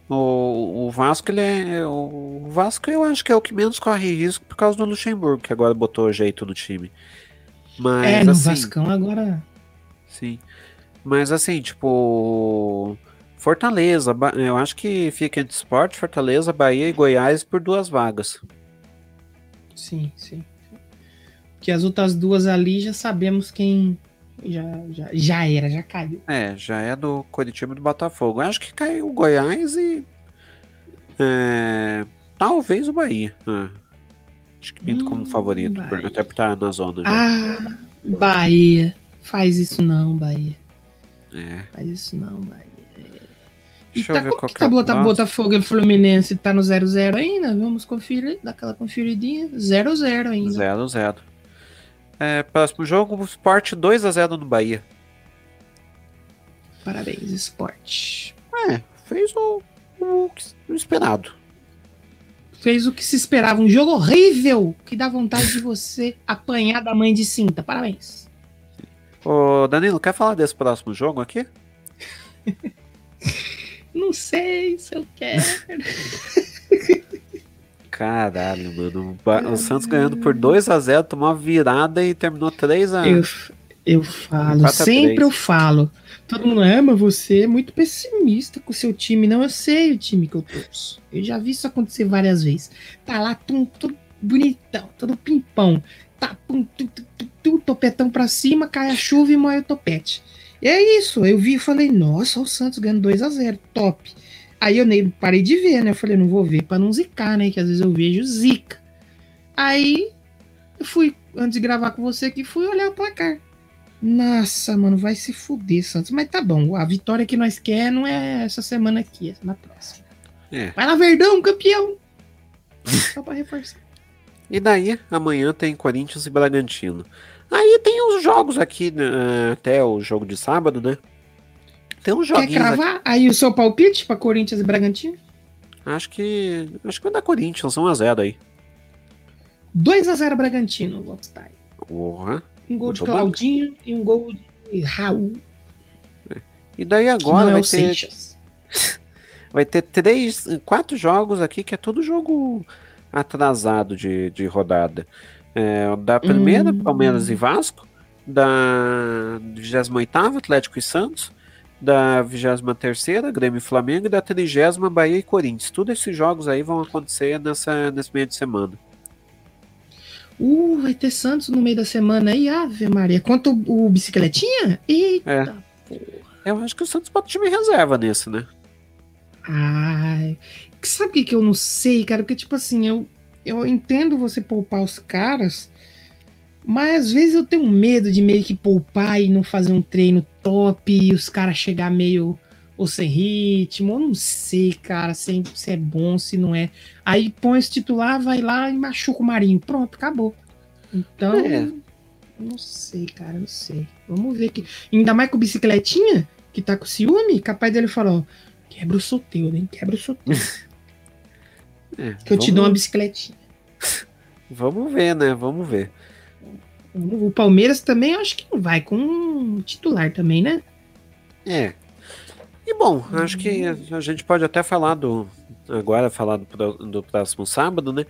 O, o Vasco, ele é. O Vasco eu acho que é o que menos corre risco por causa do Luxemburgo, que agora botou jeito no time. Mas É, no assim. Vascão agora. Sim. Mas assim, tipo. Fortaleza, eu acho que fica entre esporte, Fortaleza, Bahia e Goiás por duas vagas. Sim, sim. Que as outras duas ali já sabemos quem Já, já, já era, já caiu. É, já é do Curitiba e do Botafogo. Acho que caiu o Goiás e. É, talvez o Bahia. É. Acho que pinta como Hum, favorito, por- Bahia. até por estar na zona. já. Ah, Bahia. Faz isso não, Bahia. É. Faz isso não, Bahia. E Deixa tá, eu ver como qual que tá é Bota. Botafogo e Fluminense? Tá no 0x0 ainda? Vamos conferir, dar aquela conferidinha. 0x0 ainda. 0 0 é, Próximo jogo, o Sport 2x0 no Bahia. Parabéns, esporte. É, fez o, o, o esperado. Fez o que se esperava. Um jogo horrível que dá vontade de você apanhar da mãe de cinta. Parabéns. Ô, Danilo, quer falar desse próximo jogo aqui? [LAUGHS] Não sei se eu quero. [LAUGHS] Caralho, mano. O, Santos ganhando por 2x0, tomou uma virada e terminou 3x1. Eu, eu falo, a sempre três. eu falo. Todo mundo, é, mas você é muito pessimista com o seu time. Não, eu sei o time que eu torço. Eu já vi isso acontecer várias vezes. Tá lá, tum, tudo bonitão, todo pimpão. Tá, pum, topetão pra cima, cai a chuva e moe o topete. E é isso, eu vi e falei, nossa, o Santos ganhando 2 a 0 top. Aí eu nem parei de ver, né? Eu falei, não vou ver pra não zicar, né? Que às vezes eu vejo zica. Aí eu fui, antes de gravar com você aqui, fui olhar o placar. Nossa, mano, vai se fuder, Santos. Mas tá bom, a vitória que nós quer não é essa semana aqui, é na próxima. É. Vai lá, Verdão, campeão! Só pra reforçar. E daí, amanhã tem Corinthians e Bragantino. Aí tem os jogos aqui, né, até o jogo de sábado, né? Tem uns Quer joguinhos aqui. cravar? Aí o seu palpite pra Corinthians e Bragantino? Acho que. Acho que vai dar Corinthians, 1x0 aí. 2x0 Bragantino, Lopstar. Porra. Um gol de bom. Claudinho e um gol de Raul. E daí agora é vai ter, Seixas. [LAUGHS] vai ter três, quatro jogos aqui, que é todo jogo atrasado de, de rodada. É, da primeira, Hum. Palmeiras e Vasco. Da 28ª, Atlético e Santos. Da 23ª, Grêmio e Flamengo. E da 30 Bahia e Corinthians. Todos esses jogos aí vão acontecer nessa, nesse meio de semana. Uh, vai ter Santos no meio da semana aí, Ave Maria. Quanto o, o bicicletinha? Eita É. porra. Eu acho que o Santos bota time reserva nesse, né? Ai. Sabe o que, que eu não sei, cara? Porque, tipo assim, eu, eu entendo você poupar os caras, mas às vezes eu tenho medo de meio que poupar e não fazer um treino top e os caras chegar meio ou sem ritmo. Eu não sei, cara, se, se é bom, se não é. Aí põe esse titular, vai lá e machuca o Marinho. Pronto, acabou. Então. É. Não sei, cara, não sei. Vamos ver que. Ainda mais com o bicicletinha, que tá com ciúme, capaz dele falar, ó, quebra o sorteio, hein? Quebra o sorteio. [LAUGHS] É, Que eu te dou uma bicicletinha. [LAUGHS] Vamos ver, né? Vamos ver. O Palmeiras também acho que não vai com um titular também, né? É. E bom, acho que a gente pode até falar do. Agora falar do, do próximo sábado, né?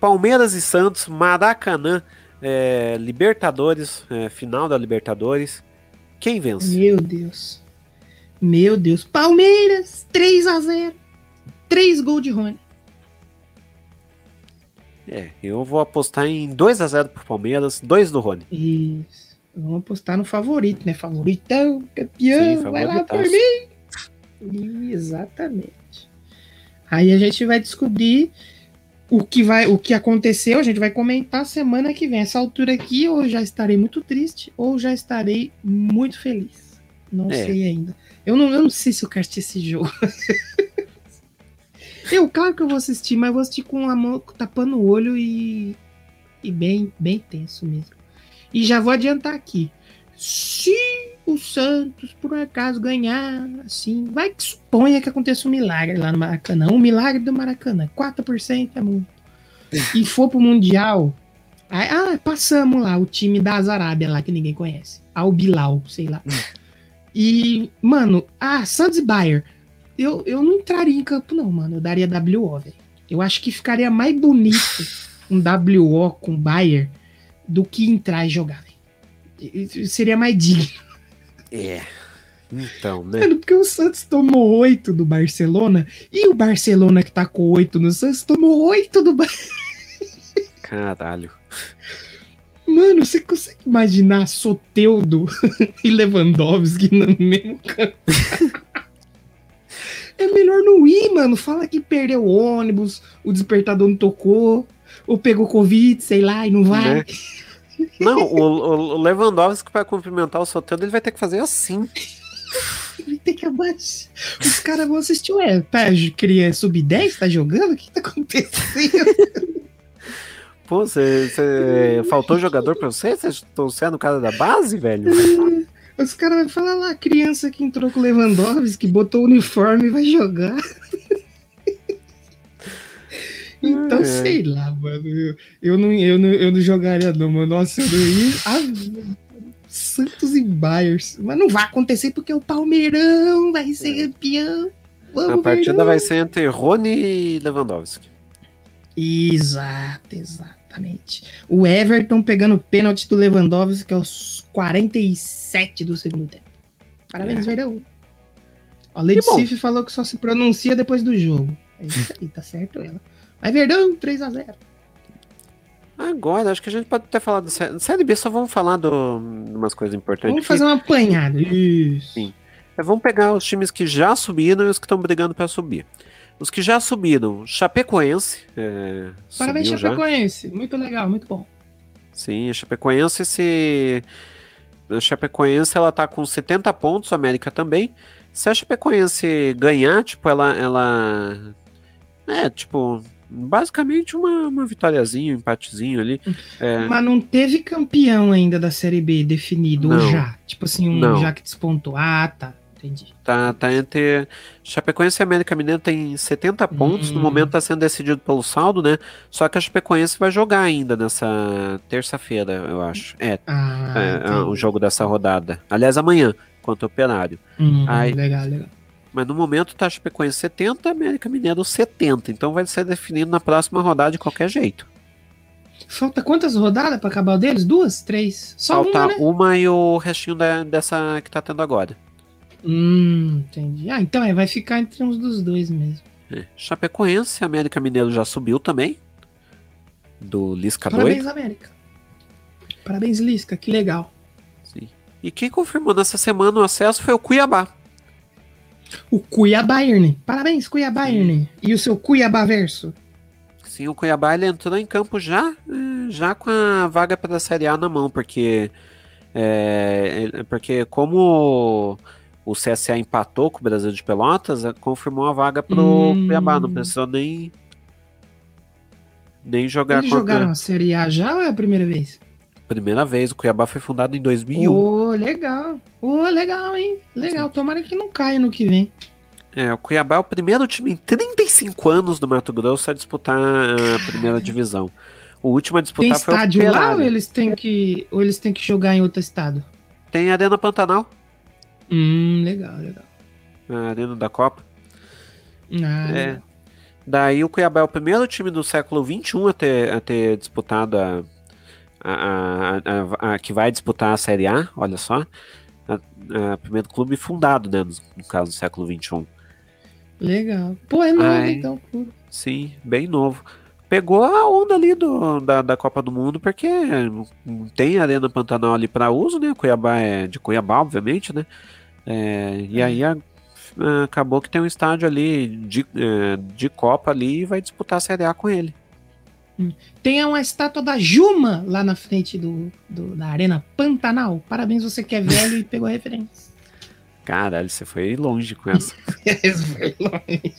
Palmeiras e Santos, Maracanã, é, Libertadores, é, final da Libertadores. Quem vence? Meu Deus. Meu Deus. Palmeiras, 3 a 0 3 gols de Rony. É, eu vou apostar em 2 a 0 pro Palmeiras, 2 do Rony. Isso. Vamos apostar no favorito, né? Favoritão, campeão, Sim, vai lá por mim. Exatamente. Aí a gente vai descobrir o que vai, o que aconteceu, a gente vai comentar semana que vem. Essa altura aqui, ou já estarei muito triste, ou já estarei muito feliz. Não É. sei ainda. Eu não, eu não sei se eu quero assistir esse jogo. [LAUGHS] eu, claro que eu vou assistir, mas vou assistir com a mão tapando o olho e, e bem, bem tenso mesmo. E já vou adiantar aqui. Se o Santos, por acaso, ganhar, assim, vai que suponha que aconteça um milagre lá no Maracanã. Um milagre do Maracanã. 4% é muito. E for pro Mundial. aí- ah, passamos lá, o time da Arábia lá que ninguém conhece. Al Bilal, sei lá. E, mano, ah, Santos e Bayern. Eu, eu não entraria em campo, não, mano. Eu daria WO, velho. Eu acho que ficaria mais bonito um WO com Bayern do que entrar e jogar. Seria mais digno. É. Então, né? Mano, porque o Santos tomou 8 do Barcelona e o Barcelona que tá com 8 no Santos tomou 8 do. Caralho. Mano, você consegue imaginar Soteudo [LAUGHS] e Lewandowski no mesmo campo? [LAUGHS] é melhor não ir, mano. Fala que perdeu o ônibus, o despertador não tocou, ou pegou Covid, sei lá, e não vai. Né? Não, o, o Lewandowski para cumprimentar o Soteudo, ele vai ter que fazer assim. Ele tem que abaixar. Os caras vão assistir, ué, tá, queria sub-10, tá jogando? O que tá acontecendo? Pô, você, faltou jogador pra você? Você sendo o cara da base, velho? Os caras vão falar lá, a criança que entrou com o Lewandowski, botou o uniforme e vai jogar. Então, é. sei lá, mano. Eu, eu, não, eu, não, eu não jogaria, não, mano. Nossa, eu não ia. Ah, Santos e Bayers. Mas não vai acontecer porque o Palmeirão vai ser é. campeão. Vamos, a partida Verdão. vai ser entre Rony e Lewandowski. Exato, exatamente. O Everton pegando o pênalti do Lewandowski, que é os 47 do segundo tempo. Parabéns, é. Verdão. A Lady Sif falou que só se pronuncia depois do jogo. É isso aí, tá certo ela. Mas Verdão, 3x0. Agora, acho que a gente pode ter falado. Série B, só vamos falar de umas coisas importantes. Vamos fazer uma apanhada. Isso. Sim. É, vamos pegar os times que já subiram e os que estão brigando para subir. Os que já subiram, Chapecoense. É, Parabéns, Chapecoense. Já. Muito legal, muito bom. Sim, a Chapecoense se. A Chapecoense ela tá com 70 pontos, a América também. Se a Chapecoense ganhar, tipo, ela. ela é, tipo, basicamente uma, uma vitóriazinha, um empatezinho ali. É... Mas não teve campeão ainda da Série B definido, não. ou já? Tipo assim, um não. já que despontou. Ah, tá. Entendi. Tá, tá entre. Chapecoense e América Mineiro tem 70 pontos. Hum. No momento tá sendo decidido pelo saldo, né? Só que a Chapecoense vai jogar ainda nessa terça-feira, eu acho. É, ah, é, é o jogo dessa rodada. Aliás, amanhã, contra o Operário. Hum, Aí, legal, legal. Mas no momento tá a Chapecoense 70, América Mineiro 70. Então vai ser definido na próxima rodada de qualquer jeito. Falta quantas rodadas para acabar o deles? Duas? Três? Só Falta uma, né? uma e o restinho da, dessa que tá tendo agora. Hum, entendi. Ah, então é, vai ficar entre uns dos dois mesmo. É. Chapecoense, América Mineiro já subiu também. Do Lisca Parabéns, doido. América. Parabéns, Lisca, que legal. Sim. E quem confirmou nessa semana o acesso foi o Cuiabá. O Cuiabá Bayern. Parabéns, Cuiabá Bayern. E o seu Cuiabá verso? Sim, o Cuiabá ele entrou em campo já, eh, já com a vaga para a Série A na mão, porque é, porque como o CSA empatou com o Brasil de Pelotas, eh, confirmou a vaga pro hum. Cuiabá, não precisou nem nem jogar Eles contra... jogaram a Série A já ou é a primeira vez? Primeira vez, o Cuiabá foi fundado em 2001. Ô, oh, legal. Ô, oh, legal, hein? Legal. Sim. Tomara que não caia no que vem. É, o Cuiabá é o primeiro time em 35 anos do Mato Grosso a disputar a primeira divisão. O último a disputar Tem foi estádio o lá ou eles têm que ou eles têm que jogar em outro estado? Tem a Arena Pantanal. Hum, legal, legal. A Arena da Copa. Ah, é. Legal. Daí o Cuiabá é o primeiro time do século XXI a ter, a ter disputado a, a, a, a, que vai disputar a Série A, olha só. A, primeiro clube fundado, né, no, no, caso do século XXI. Legal. Pô, é novo Ai, então. Sim, bem novo. Pegou a onda ali do, da, da Copa do Mundo, porque tem Arena Pantanal ali para uso, né? Cuiabá é de Cuiabá, obviamente, né? É, e aí a, acabou que tem um estádio ali de, é, de Copa ali e vai disputar a Série A com ele. Tem uma estátua da Juma lá na frente do, do da Arena Pantanal. Parabéns, você que é velho e [LAUGHS] pegou a referência. Caralho, você foi longe com essa. [LAUGHS] foi longe.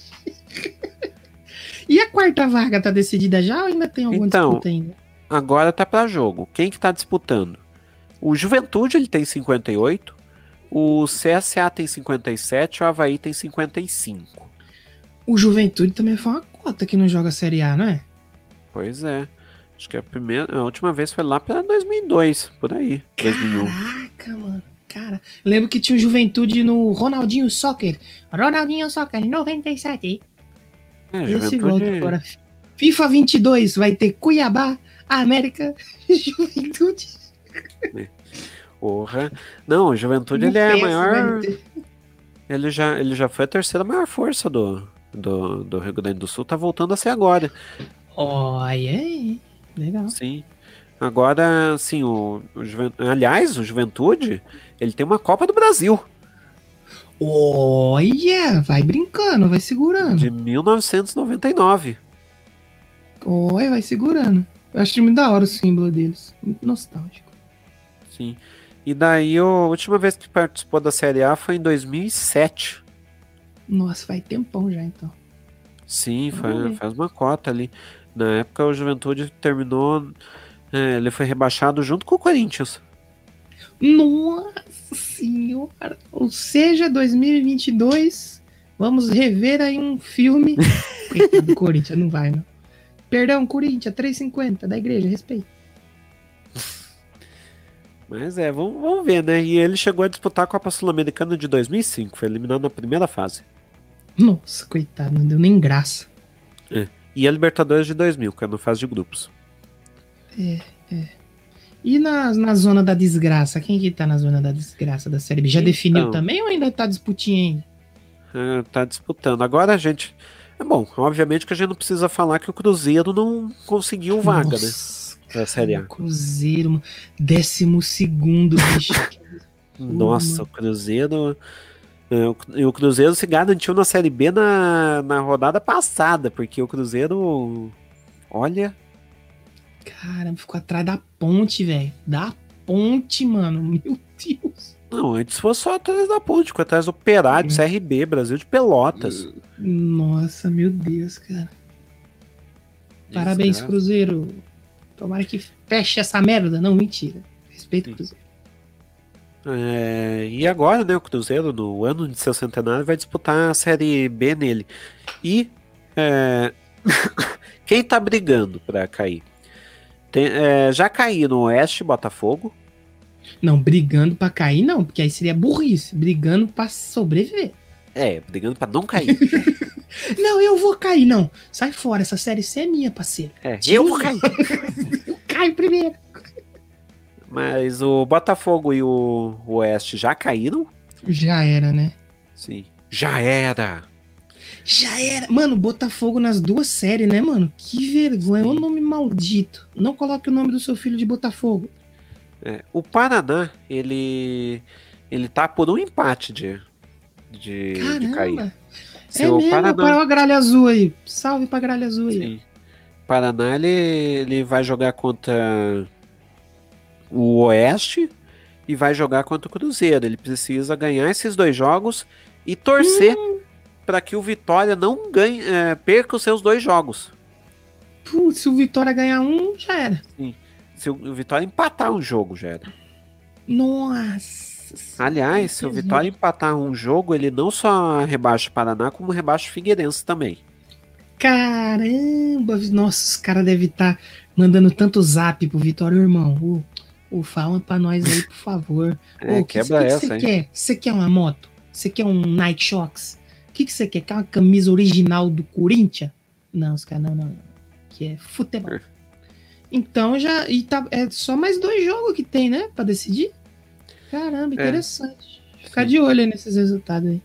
e a quarta vaga tá decidida já ou ainda tem algum então, disputa ainda? Agora tá para jogo. Quem que tá disputando? O Juventude ele tem 58, o CSA tem 57, o Havaí tem 55. O Juventude também foi uma cota que não joga Série A, não é? Pois é. Acho que a primeira, a última vez foi lá para 2002, por aí, 2001. Caraca, mano. Cara, lembro que tinha Juventude no Ronaldinho Soccer. Ronaldinho Soccer 97. É, Esse volta agora. FIFA 22 vai ter Cuiabá, América, [LAUGHS] Juventude. Porra. Não, o Juventude ele é a maior. Ele já, ele já foi a terceira maior força do, do, do Rio Grande do Sul, tá voltando a ser agora. Olha aí, legal. Sim. Agora, assim, o, o aliás, o Juventude, ele tem uma Copa do Brasil. Olha, vai brincando, vai segurando. De 1999. Olha, vai segurando. Eu acho muito da hora o símbolo deles. Muito nostálgico. Sim. E daí, a última vez que participou da Série A foi em 2007. Nossa, vai tempão já então. Sim, faz, faz uma cota ali. Na época, o Juventude terminou. É, ele foi rebaixado junto com o Corinthians. Nossa senhora! Ou seja, 2022, vamos rever aí um filme. [LAUGHS] Coitado do Corinthians, não vai, não. Perdão, Corinthians, 350 da igreja, respeito. Mas é, vamos, vamos ver, né? E ele chegou a disputar a Copa Sul-Americana de 2005, foi eliminado na primeira fase. Nossa, coitado, não deu nem graça. É. E a Libertadores de 2000, que é na fase de grupos. É, é. E na, na zona da desgraça? Quem que tá na zona da desgraça da Série B? Já então, definiu também ou ainda tá disputinho ainda? É, tá disputando. Agora a gente. É bom, obviamente que a gente não precisa falar que o Cruzeiro não conseguiu vaga, né? Nossa, né? Da Série A. Cruzeiro, décimo segundo, bicho. [LAUGHS] Nossa, o Cruzeiro. É, o Cruzeiro se garantiu na Série B na, na rodada passada, porque o Cruzeiro. Olha. Caramba, ficou atrás da ponte, velho. Da ponte, mano. [LAUGHS] Meu Deus. Não, antes foi só atrás da ponte, ficou atrás do Operário, hum. CRB, Brasil de Pelotas. Nossa, meu Deus, cara. Parabéns, Cruzeiro. Tomara que feche essa merda. Não, mentira. Respeito o Cruzeiro. É, e agora, né, o Cruzeiro, no ano de seu centenário, vai disputar a Série B nele. E é, [COUGHS] quem tá brigando para cair? Tem, é, já caí no Oeste, Botafogo. Não, brigando para cair não, porque aí seria burrice. Brigando para sobreviver. É, brigando para não cair. [LAUGHS] não, eu vou cair, não. Sai fora, essa série C é minha, parceiro. É, eu vou cair. [LAUGHS] eu caio primeiro. Mas o Botafogo e o Oeste já caíram? Já era, né? Sim. Já era. Já era. Mano, Botafogo nas duas séries, né, mano? Que vergonha. O nome maldito. Não coloque o nome do seu filho de Botafogo. É, o Paraná, ele. Ele tá por um empate de. De, Caramba. de cair. É o mesmo, Paraná... para a gralha azul aí. Salve pra gralha azul aí. Sim. Paraná, ele, ele vai jogar contra o Oeste e vai jogar contra o Cruzeiro. Ele precisa ganhar esses dois jogos e torcer hum. para que o Vitória não ganhe, é, perca os seus dois jogos. Putz, se o Vitória ganhar um, já era. Sim. Se o Vitória empatar um jogo, já era. Nossa. Aliás, se o Vitória empatar um jogo, ele não só rebaixa o Paraná, como rebaixa o Figueirense também. Caramba! Nossa, os caras devem estar tá mandando tanto zap pro Vitória, irmão. Ô, fala pra nós aí, por favor. É, Ô, quebra que, que essa, você quer? Você quer uma moto? Você quer um Nike Shox? O que, que você quer? Quer uma camisa original do Corinthians? Não, os caras, não, não, não. Que é futebol. Então já. E tá, é só mais dois jogos que tem, né? Pra decidir. Caramba, é. interessante. É. Ficar de olho nesses resultados aí.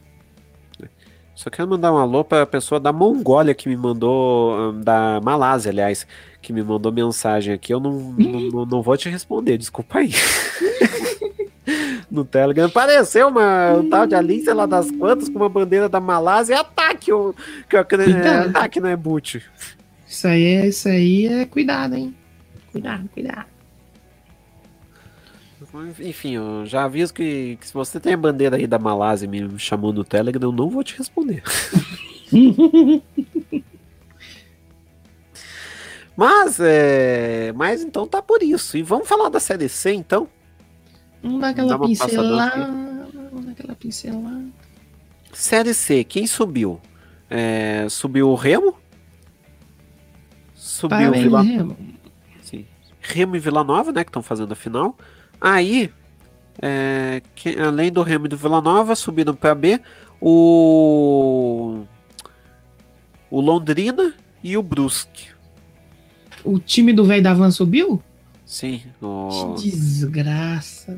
Só quero mandar um alô para a pessoa da Mongólia que me mandou, da Malásia, aliás, que me mandou mensagem aqui. Eu não, não, não vou te responder, desculpa aí. [LAUGHS] no Telegram. Apareceu uma, um tal de Alice lá das quantas com uma bandeira da Malásia e ataque, o, que eu é, ataque não é boot. Isso aí é, isso aí é cuidado, hein? Cuidado, cuidado. Enfim, eu já aviso que, que, se você tem a bandeira aí da Malásia me chamou no Telegram, eu não vou te responder. [LAUGHS] mas, é, mas então tá por isso. E vamos falar da Série C, então? Vamos dar aquela pincelada. Vamos dar aquela pincelada. Série C, quem subiu? É, subiu o Remo? Subiu o Vila... Remo. Sim. Remo e Vila Nova, né? Que estão fazendo a final. Aí, é, que, além do Remo e do Vila Nova, subiram para B o, o Londrina e o Brusque. O time do velho da Van subiu? Sim. O... Que desgraça,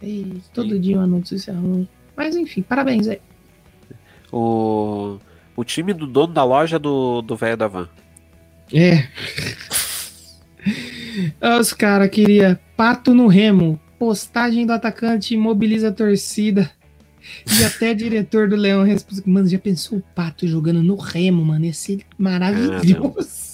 velho. Todo dia uma notícia ruim. Mas enfim, parabéns aí. O, o time do dono da loja do velho da Van. É. [LAUGHS] Os caras queriam pato no remo, postagem do atacante mobiliza a torcida. E até diretor do Leão respondeu: Mano, já pensou o pato jogando no remo, mano? Ia ser maravilhoso. Ah,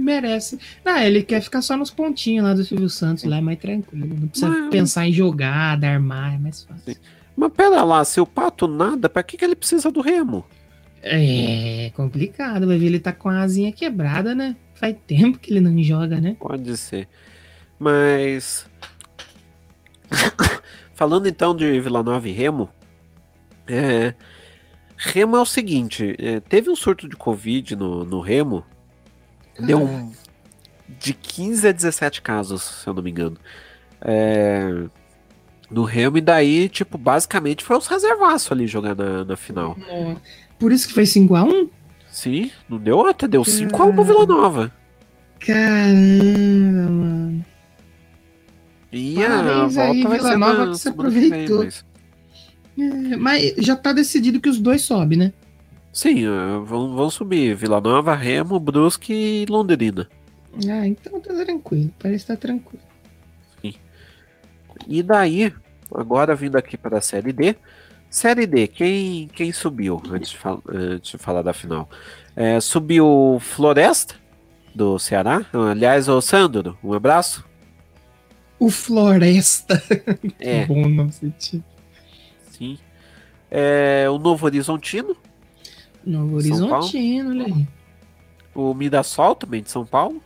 merece. Ah, ele quer ficar só nos pontinhos lá do Silvio Santos, lá é mais tranquilo. Não precisa Mas- pensar em jogada, armar, é mais fácil. Mas pera lá, se o pato nada, pra que, que ele precisa do remo? É complicado, vai ver ele tá com a asinha quebrada, né? Faz tempo que ele não joga, né? Pode ser. Mas. [COUGHS] Falando então de Vila Nova e Remo. É... Remo é o seguinte: é, teve um surto de Covid no, no Remo. Deu um. De 15 a 17 casos, se eu não me engano. É, No Remo, e daí, tipo, basicamente foi os reservaços ali jogar na, na final. Por isso que foi 5x1? Sim, não deu outra, deu 5 a 1 pro Vila Nova. Caramba, mano. E a Parabéns aí, volta vai Vila Nova, que semana que vem, aproveitou. mas- É, mas já tá decidido que os dois sobem, né? Sim, eh, vão, vão subir. Vila Nova, Remo, Brusque e Londrina. Ah, então tá tranquilo. Parece que tá tranquilo. E daí, agora vindo aqui para a Série D. Série D, quem, quem subiu antes de, fal- antes de falar da final? É, subiu Floresta, do Ceará. Aliás, ô Sandro, um abraço. O Floresta. É, [LAUGHS] Bom nome time. sim. É, o Novo Horizontino, Novo? Horizontino, olha aí. o Mirassol, também de São Paulo.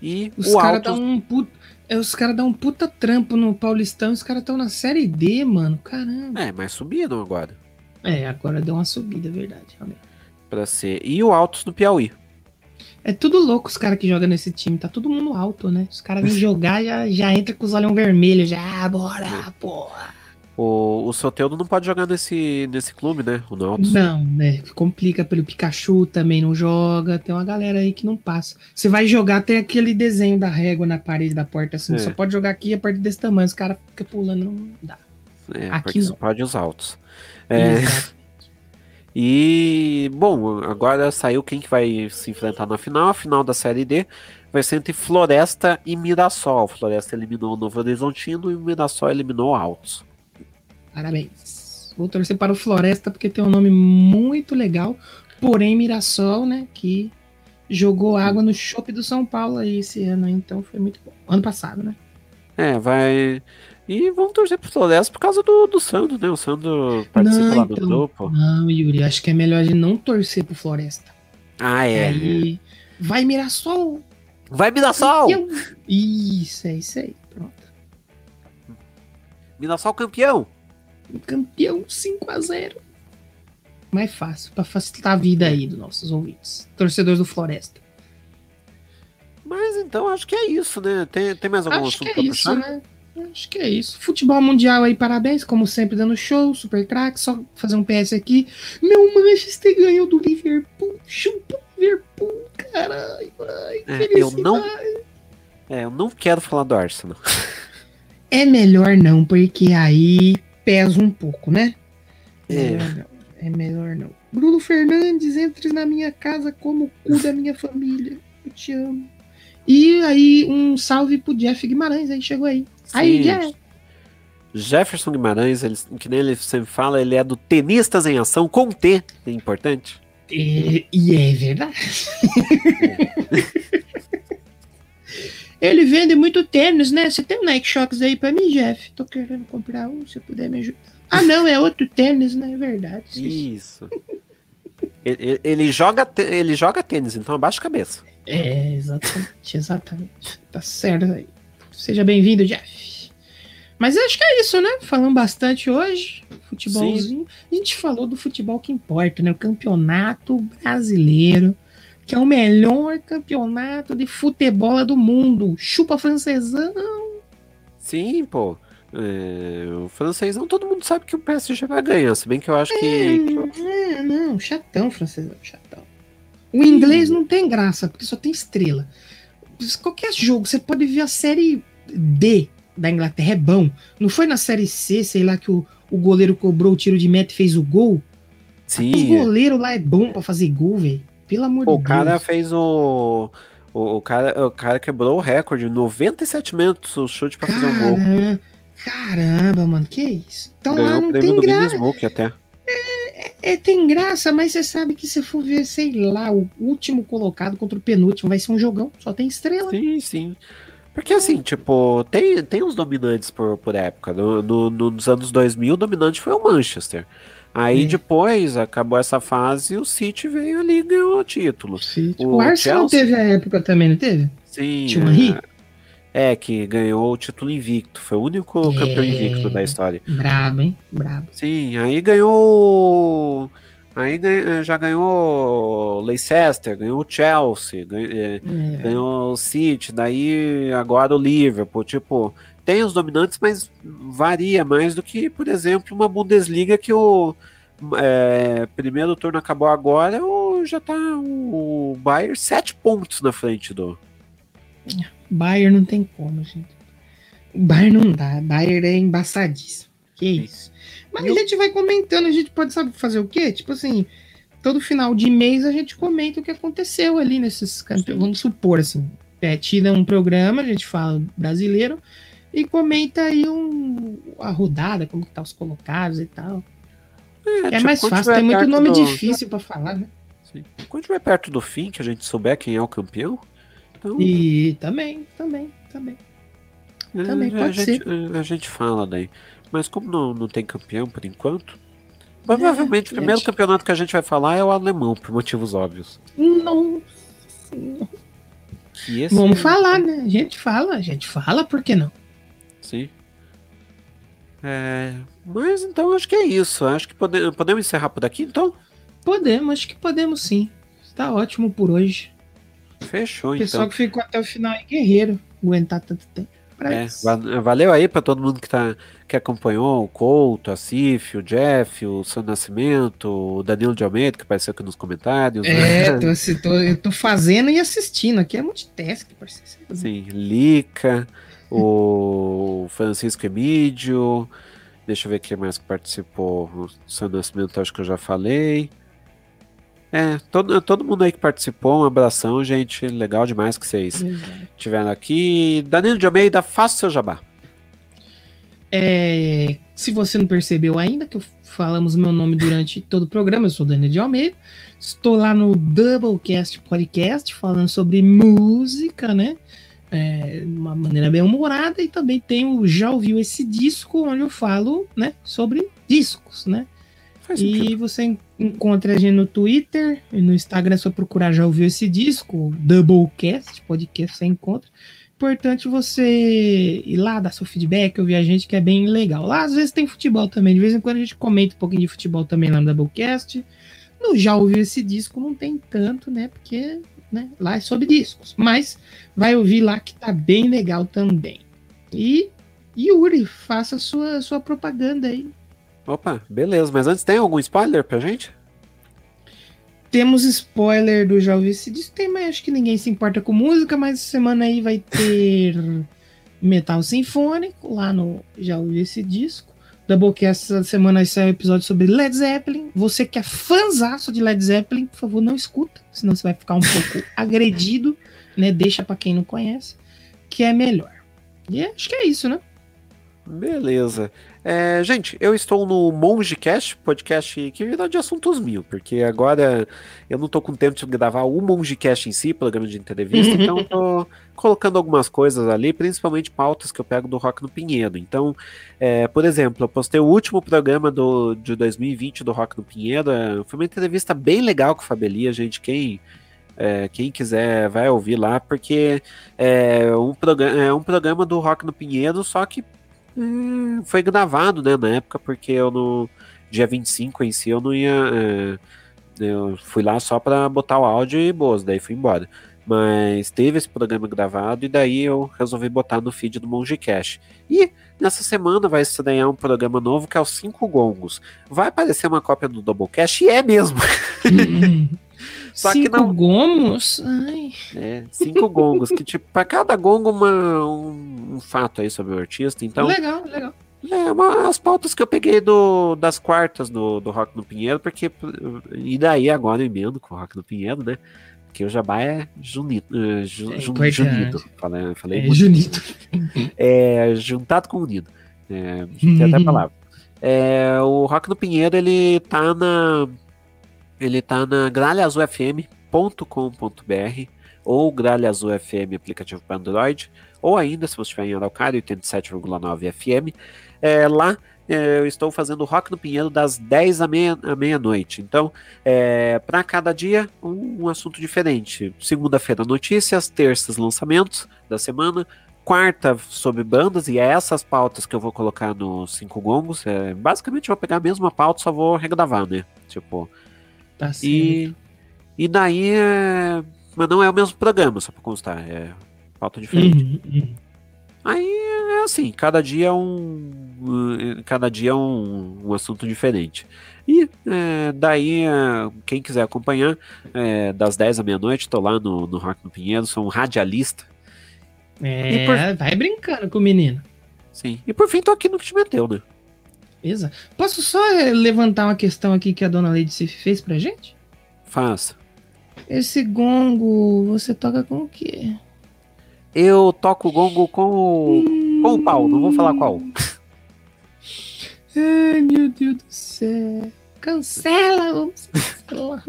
E Os o caras Altos. dão um é, Os caras dão um puta trampo no Paulistão, os caras estão na série D, mano. Caramba. É, mas subiram agora. É, agora deu uma subida, é verdade. realmente. Pra ser. E o Altos no Piauí. É tudo louco os caras que jogam nesse time, tá todo mundo alto, né? Os caras [LAUGHS] vêm jogar já já entra com os olhos vermelhos, já, ah, bora, porra. O, o Soteldo não pode jogar nesse, nesse clube, né? O Náuticos. Não, né? Complica pelo Pikachu também não joga. Tem uma galera aí que não passa. Você vai jogar, tem aquele desenho da régua na parede da porta, assim. É. Só pode jogar aqui a partir desse tamanho. Os caras ficam pulando, não dá. É, Aqui não. só pode os altos. É, [LAUGHS] e, bom, agora saiu quem que vai se enfrentar na final. A final da Série D vai ser entre Floresta e Mirassol. Floresta eliminou o Novo Horizontino e o Mirassol eliminou o Altos. Parabéns. Vou torcer para o Floresta porque tem um nome muito legal. Porém, Mirassol, né? Que jogou água no chope do São Paulo aí esse ano, então foi muito bom. Ano passado, né? É, vai. E vamos torcer pro Floresta por causa do, do Sandro, né? O Sandro participa Não, lá do então. grupo. Não, Yuri, acho que é melhor a gente não torcer pro Floresta. Ah, é. Aí vai Mirassol. Vai Mirassol! campeão. Isso, é isso aí. Pronto. Mirassol campeão! Campeão 5 a 0 Mais fácil, pra facilitar a vida aí dos nossos ouvintes. Torcedores do Floresta. Mas então acho que é isso, né? Tem, tem mais algum Acho que assunto é pra isso, puxar? né? Acho que é isso. Futebol mundial aí, parabéns, como sempre, dando show, super craque. Só fazer um PS aqui. Meu Manchester ganhou do Liverpool. Chupa o Liverpool, caralho. É, eu não-. É, eu não quero falar do Arsenal. [LAUGHS] É melhor não, porque aí pesa um pouco, né? É. Melhor não. É melhor não. Bruno Fernandes, entre na minha casa como o cu da minha família. Eu te amo. E aí, um salve pro Jeff Guimarães, aí chegou aí. Aí, Sim. Jeff. Jefferson Guimarães, ele, que nem ele sempre fala, ele é do Tenistas em Ação com T, é importante. E, e é verdade. [LAUGHS] Ele vende muito tênis, né? Você tem um Nike Shox aí pra mim, Jeff? Tô querendo comprar um, se puder me ajudar. Ah, não, é outro tênis, né? É verdade. Isso. ele, ele- joga, ele joga tênis, então abaixa a cabeça. É, exatamente, exatamente. Tá certo aí. Seja bem-vindo, Jeff. Mas acho que é isso, né? Falamos bastante hoje. Futebolzinho. A gente falou do futebol que importa, né? O campeonato brasileiro, que é o melhor campeonato de futebol do mundo. Chupa francesão. Sim, pô. É, o francêsão, todo mundo sabe que o PSG vai ganhar, se bem que eu acho que. que- É, não, chatão, francesão, chatão. O inglês não tem graça, porque só tem estrela. Qualquer jogo, você pode ver a série D da Inglaterra, é bom. Não foi na série C, sei lá, que o, o goleiro cobrou o tiro de meta e fez o gol? O sim, goleiro lá é bom pra fazer gol, velho. Pelo amor de o cara Deus. fez o. O, o cara, o cara quebrou o recorde, 97 metros o chute pra fazer um gol. Caramba, caramba, mano, que isso? Então lá Ganhou o não tem graça. Guinness Book até. É, tem graça, mas você sabe que se for ver, sei lá, o último colocado contra o penúltimo, vai ser um jogão, só tem estrela. Sim, sim. Porque assim, tipo, tem, tem uns dominantes por, por época. No, no- nos anos 2000, o dominante foi o Manchester. Aí depois, acabou essa fase, o City veio ali e ganhou o título. O o Arsenal Chelsea- teve a época também, não teve? Sim. Tinha um? É, é, que ganhou o título invicto. Foi o único É. campeão invicto da história. Brabo, hein? Brabo. Sim, aí ganhou. Aí ganha- já ganhou Leicester, ganhou o Chelsea, ganhou, é, É, ganhou o City, daí agora o Liverpool. Tipo, tem os dominantes, mas varia mais do que, por exemplo, uma Bundesliga que o é, primeiro turno acabou agora, o, já tá o Bayern sete pontos na frente do. Bayern não tem como, gente. O Bayern não dá. Bayern é embaçadíssimo. Que isso. Mas E o- a gente vai comentando, a gente pode sabe fazer o quê? Tipo assim, todo final de mês a gente comenta o que aconteceu ali nesses campeões. Vamos supor assim, é, tira um programa, a gente fala brasileiro e comenta aí um, a rodada, como que tá os colocados e tal. É, tipo, mais fácil, tiver tem muito nome do- difícil pra falar, né? Sim. Quando estiver perto do fim, que a gente souber quem é o campeão, então E também, também, também. é, também a, pode gente, a gente fala daí. Mas como não, não tem campeão por enquanto, provavelmente o É, primeiro gente. campeonato que a gente vai falar é o alemão, por motivos óbvios. Não. Esse- Vamos falar, né? A gente fala, a gente fala, por que não? Sim. É, mas então acho que é isso. Acho que pode- podemos encerrar por aqui, então? Podemos, acho que podemos sim. Está ótimo por hoje. Fechou, O pessoal então. que ficou até o final é guerreiro. Aguentar tanto tempo. É, valeu aí pra todo mundo que, tá, que acompanhou, o Couto, a Cif, o Jeff, o Seu Nascimento, o Danilo de Almeida, que apareceu aqui nos comentários. É, né? tô, tô- eu tô fazendo e assistindo. Aqui é multitask, parceiro. Sim, Lica, o Francisco Emídio, deixa eu ver quem mais que participou. O Seu Nascimento, acho que eu já falei. É, todo, todo mundo aí que participou, um abração, gente. Legal demais que vocês tiveram aqui. Danilo de Almeida, faça o seu jabá. É, se você não percebeu ainda, que eu falamos meu nome durante todo o programa, eu sou Daniel de Almeida. Estou lá no Doublecast Podcast falando sobre música, né? É, de uma maneira bem humorada, e também tenho Já Ouviu Esse Disco, onde eu falo né, sobre discos, né? Faz sentido. E você en- encontra a gente no Twitter e no Instagram, é só procurar Já Ouviu Esse Disco, Doublecast Podcast, você encontra. Importante você ir lá, dar seu feedback, ouvir a gente, que é bem legal. Lá, às vezes, tem futebol também. De vez em quando a gente comenta um pouquinho de futebol também lá no Doublecast. No Já Ouviu Esse Disco não tem tanto, né? Porque né, lá é sobre discos. Mas vai ouvir lá que tá bem legal também. E Yuri, faça sua, sua propaganda aí. Opa, beleza. Mas antes, tem algum spoiler pra gente? Temos spoiler do Já Ouvi Esse Disco. Tem, mas acho que ninguém se importa com música, mas semana aí vai ter [LAUGHS] Metal Sinfônico lá no Já Ouvi Esse Disco. Doublecast essa semana sair um episódio sobre Led Zeppelin. Você que é fãzaço de Led Zeppelin, por favor, não escuta, senão você vai ficar um pouco [LAUGHS] agredido, né? Deixa pra quem não conhece, que é melhor. E acho que é isso, né? Beleza. É, gente, eu estou no MongeCast, podcast que virou de assuntos mil, porque agora eu não tô com tempo de gravar o MongeCast em si, programa de entrevista, [LAUGHS] então eu tô colocando algumas coisas ali, principalmente pautas que eu pego do Rock no Pinheiro. Então, é, por exemplo, eu postei o último programa do, de 2020 do Rock no Pinheiro, é, foi uma entrevista bem legal com o Fabelia, gente, quem... é, quem quiser vai ouvir lá, porque é um, é um programa do Rock no Pinheiro, só que é, foi gravado, né, na época, porque eu no dia 25 em si eu não ia. é, eu fui lá só pra botar o áudio e boas, daí fui embora. Mas teve esse programa gravado e daí eu resolvi botar no feed do MongeCast. E nessa semana vai estrear um programa novo que é os Cinco Gongos. Vai aparecer uma cópia do Doublecast e é mesmo. [LAUGHS] Só que Cinco não- gomos? Ai. É, cinco gongos, que tipo, pra cada gongo uma, um, um fato aí sobre o artista. Então, legal, legal. É, uma, as pautas que eu peguei do, das quartas do, do Rock no Pinheiro, porque. E daí agora eu emendo com o Rock no Pinheiro, né? Porque o Jabá é junito. Uh, ju, É jun- junito. Falei, falei É. Junito. É, juntado com unido. É, tem até a Uhum. palavra. É, o Rock no Pinheiro, ele tá na. Ele tá na gralhaazulfm.com.br ou Gralha aplicativo para Android, ou ainda, se você estiver em Araucária, 87,9 FM. É, lá é, eu estou fazendo Rock no Pinheiro das 10 à meia- meia-noite. então, é, para cada dia, um, um assunto diferente. Segunda-feira, notícias, terças, lançamentos da semana, quarta sobre bandas, e é essas pautas que eu vou colocar nos cinco gongos. É, basicamente, eu vou pegar a mesma pauta, só vou regravar, né? Tipo, Tá certo. e, e daí é. Mas não é o mesmo programa, só pra constar. É pauta diferente. Uhum, uhum. Aí é assim, cada dia é um. Cada dia é um, um assunto diferente. E é, daí, é, quem quiser acompanhar, é, das 10 à meia-noite, tô lá no, no Rock no Pinheiro, sou um radialista. É, por- vai brincando com o menino. Sim. E por fim, tô aqui no que te meteu, né? Beleza. Posso só eh, levantar uma questão aqui que a dona Lady Sif fez pra gente? Faça. Esse gongo, você toca com o quê? Eu toco gongo com o, com o pau, não vou falar qual. [LAUGHS] Ai, meu Deus do céu. Cancela, vamos [LAUGHS] cancelar.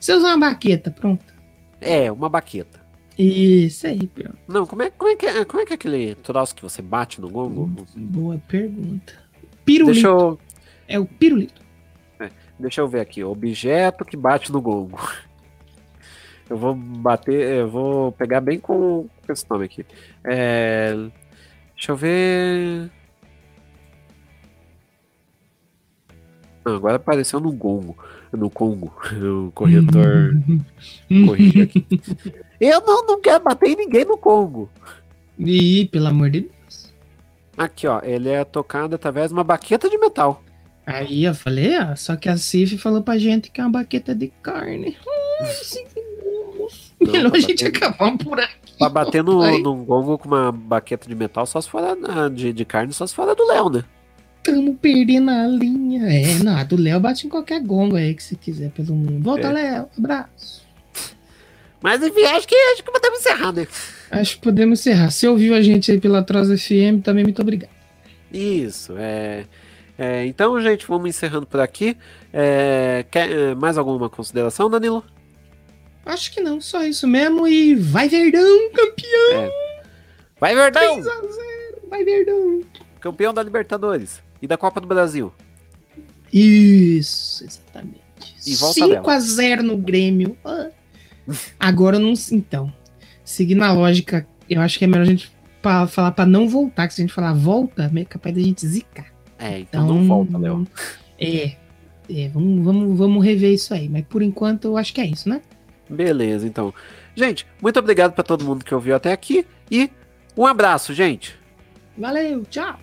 Você usa uma baqueta, pronto. É, uma baqueta. Isso aí, pronto. Não, como é, como é, que, é, como é que é aquele troço que você bate no gongo? Boa pergunta. Pirulito. Deixa eu, É o pirulito. deixa eu ver aqui. Objeto que bate no gongo. Eu vou bater, eu vou pegar bem com esse nome aqui. É, deixa eu ver. Não, agora apareceu no gongo, no Congo. [LAUGHS] O corretor [LAUGHS] corrige aqui. Eu não, não quero bater em ninguém no Congo. Ih, pelo amor de Deus. Aqui, ó, ele é tocado através de uma baqueta de metal. Aí eu falei, ó, só que a Cif falou pra gente que é uma baqueta de carne. [LAUGHS] [LAUGHS] Não, Melhor tá a gente acabar por aqui. Pra bater no, num gongo com uma baqueta de metal, só se for a- de, de carne, só se for a do Léo, né? Tamo perdendo a linha. É, não, a do Léo bate em qualquer gongo aí que você quiser pelo mundo. Volta, É. Léo. Abraço. Mas enfim, acho que, acho que podemos encerrar, né? Acho que podemos encerrar. Se ouviu a gente aí pela Troz FM, também muito obrigado. Isso, é, é, Então, gente, vamos encerrando por aqui. É, quer é, mais alguma consideração, Danilo? Acho que não, só isso mesmo. E vai Verdão, campeão! Vai, Verdão! 3x0, vai Verdão! Campeão da Libertadores e da Copa do Brasil. Isso, exatamente. E volta 5x0 no Grêmio. Ah. Agora eu não. Então, seguindo a lógica, eu acho que é melhor a gente pa- falar pra não voltar, que se a gente falar volta, é capaz da gente zicar. É, então, Então, não volta, Léo. É. É, vamos, vamos, vamos rever isso aí. Mas por enquanto eu acho que é isso, né? Beleza, então. Gente, muito obrigado pra todo mundo que ouviu até aqui e um abraço, gente. Valeu, tchau!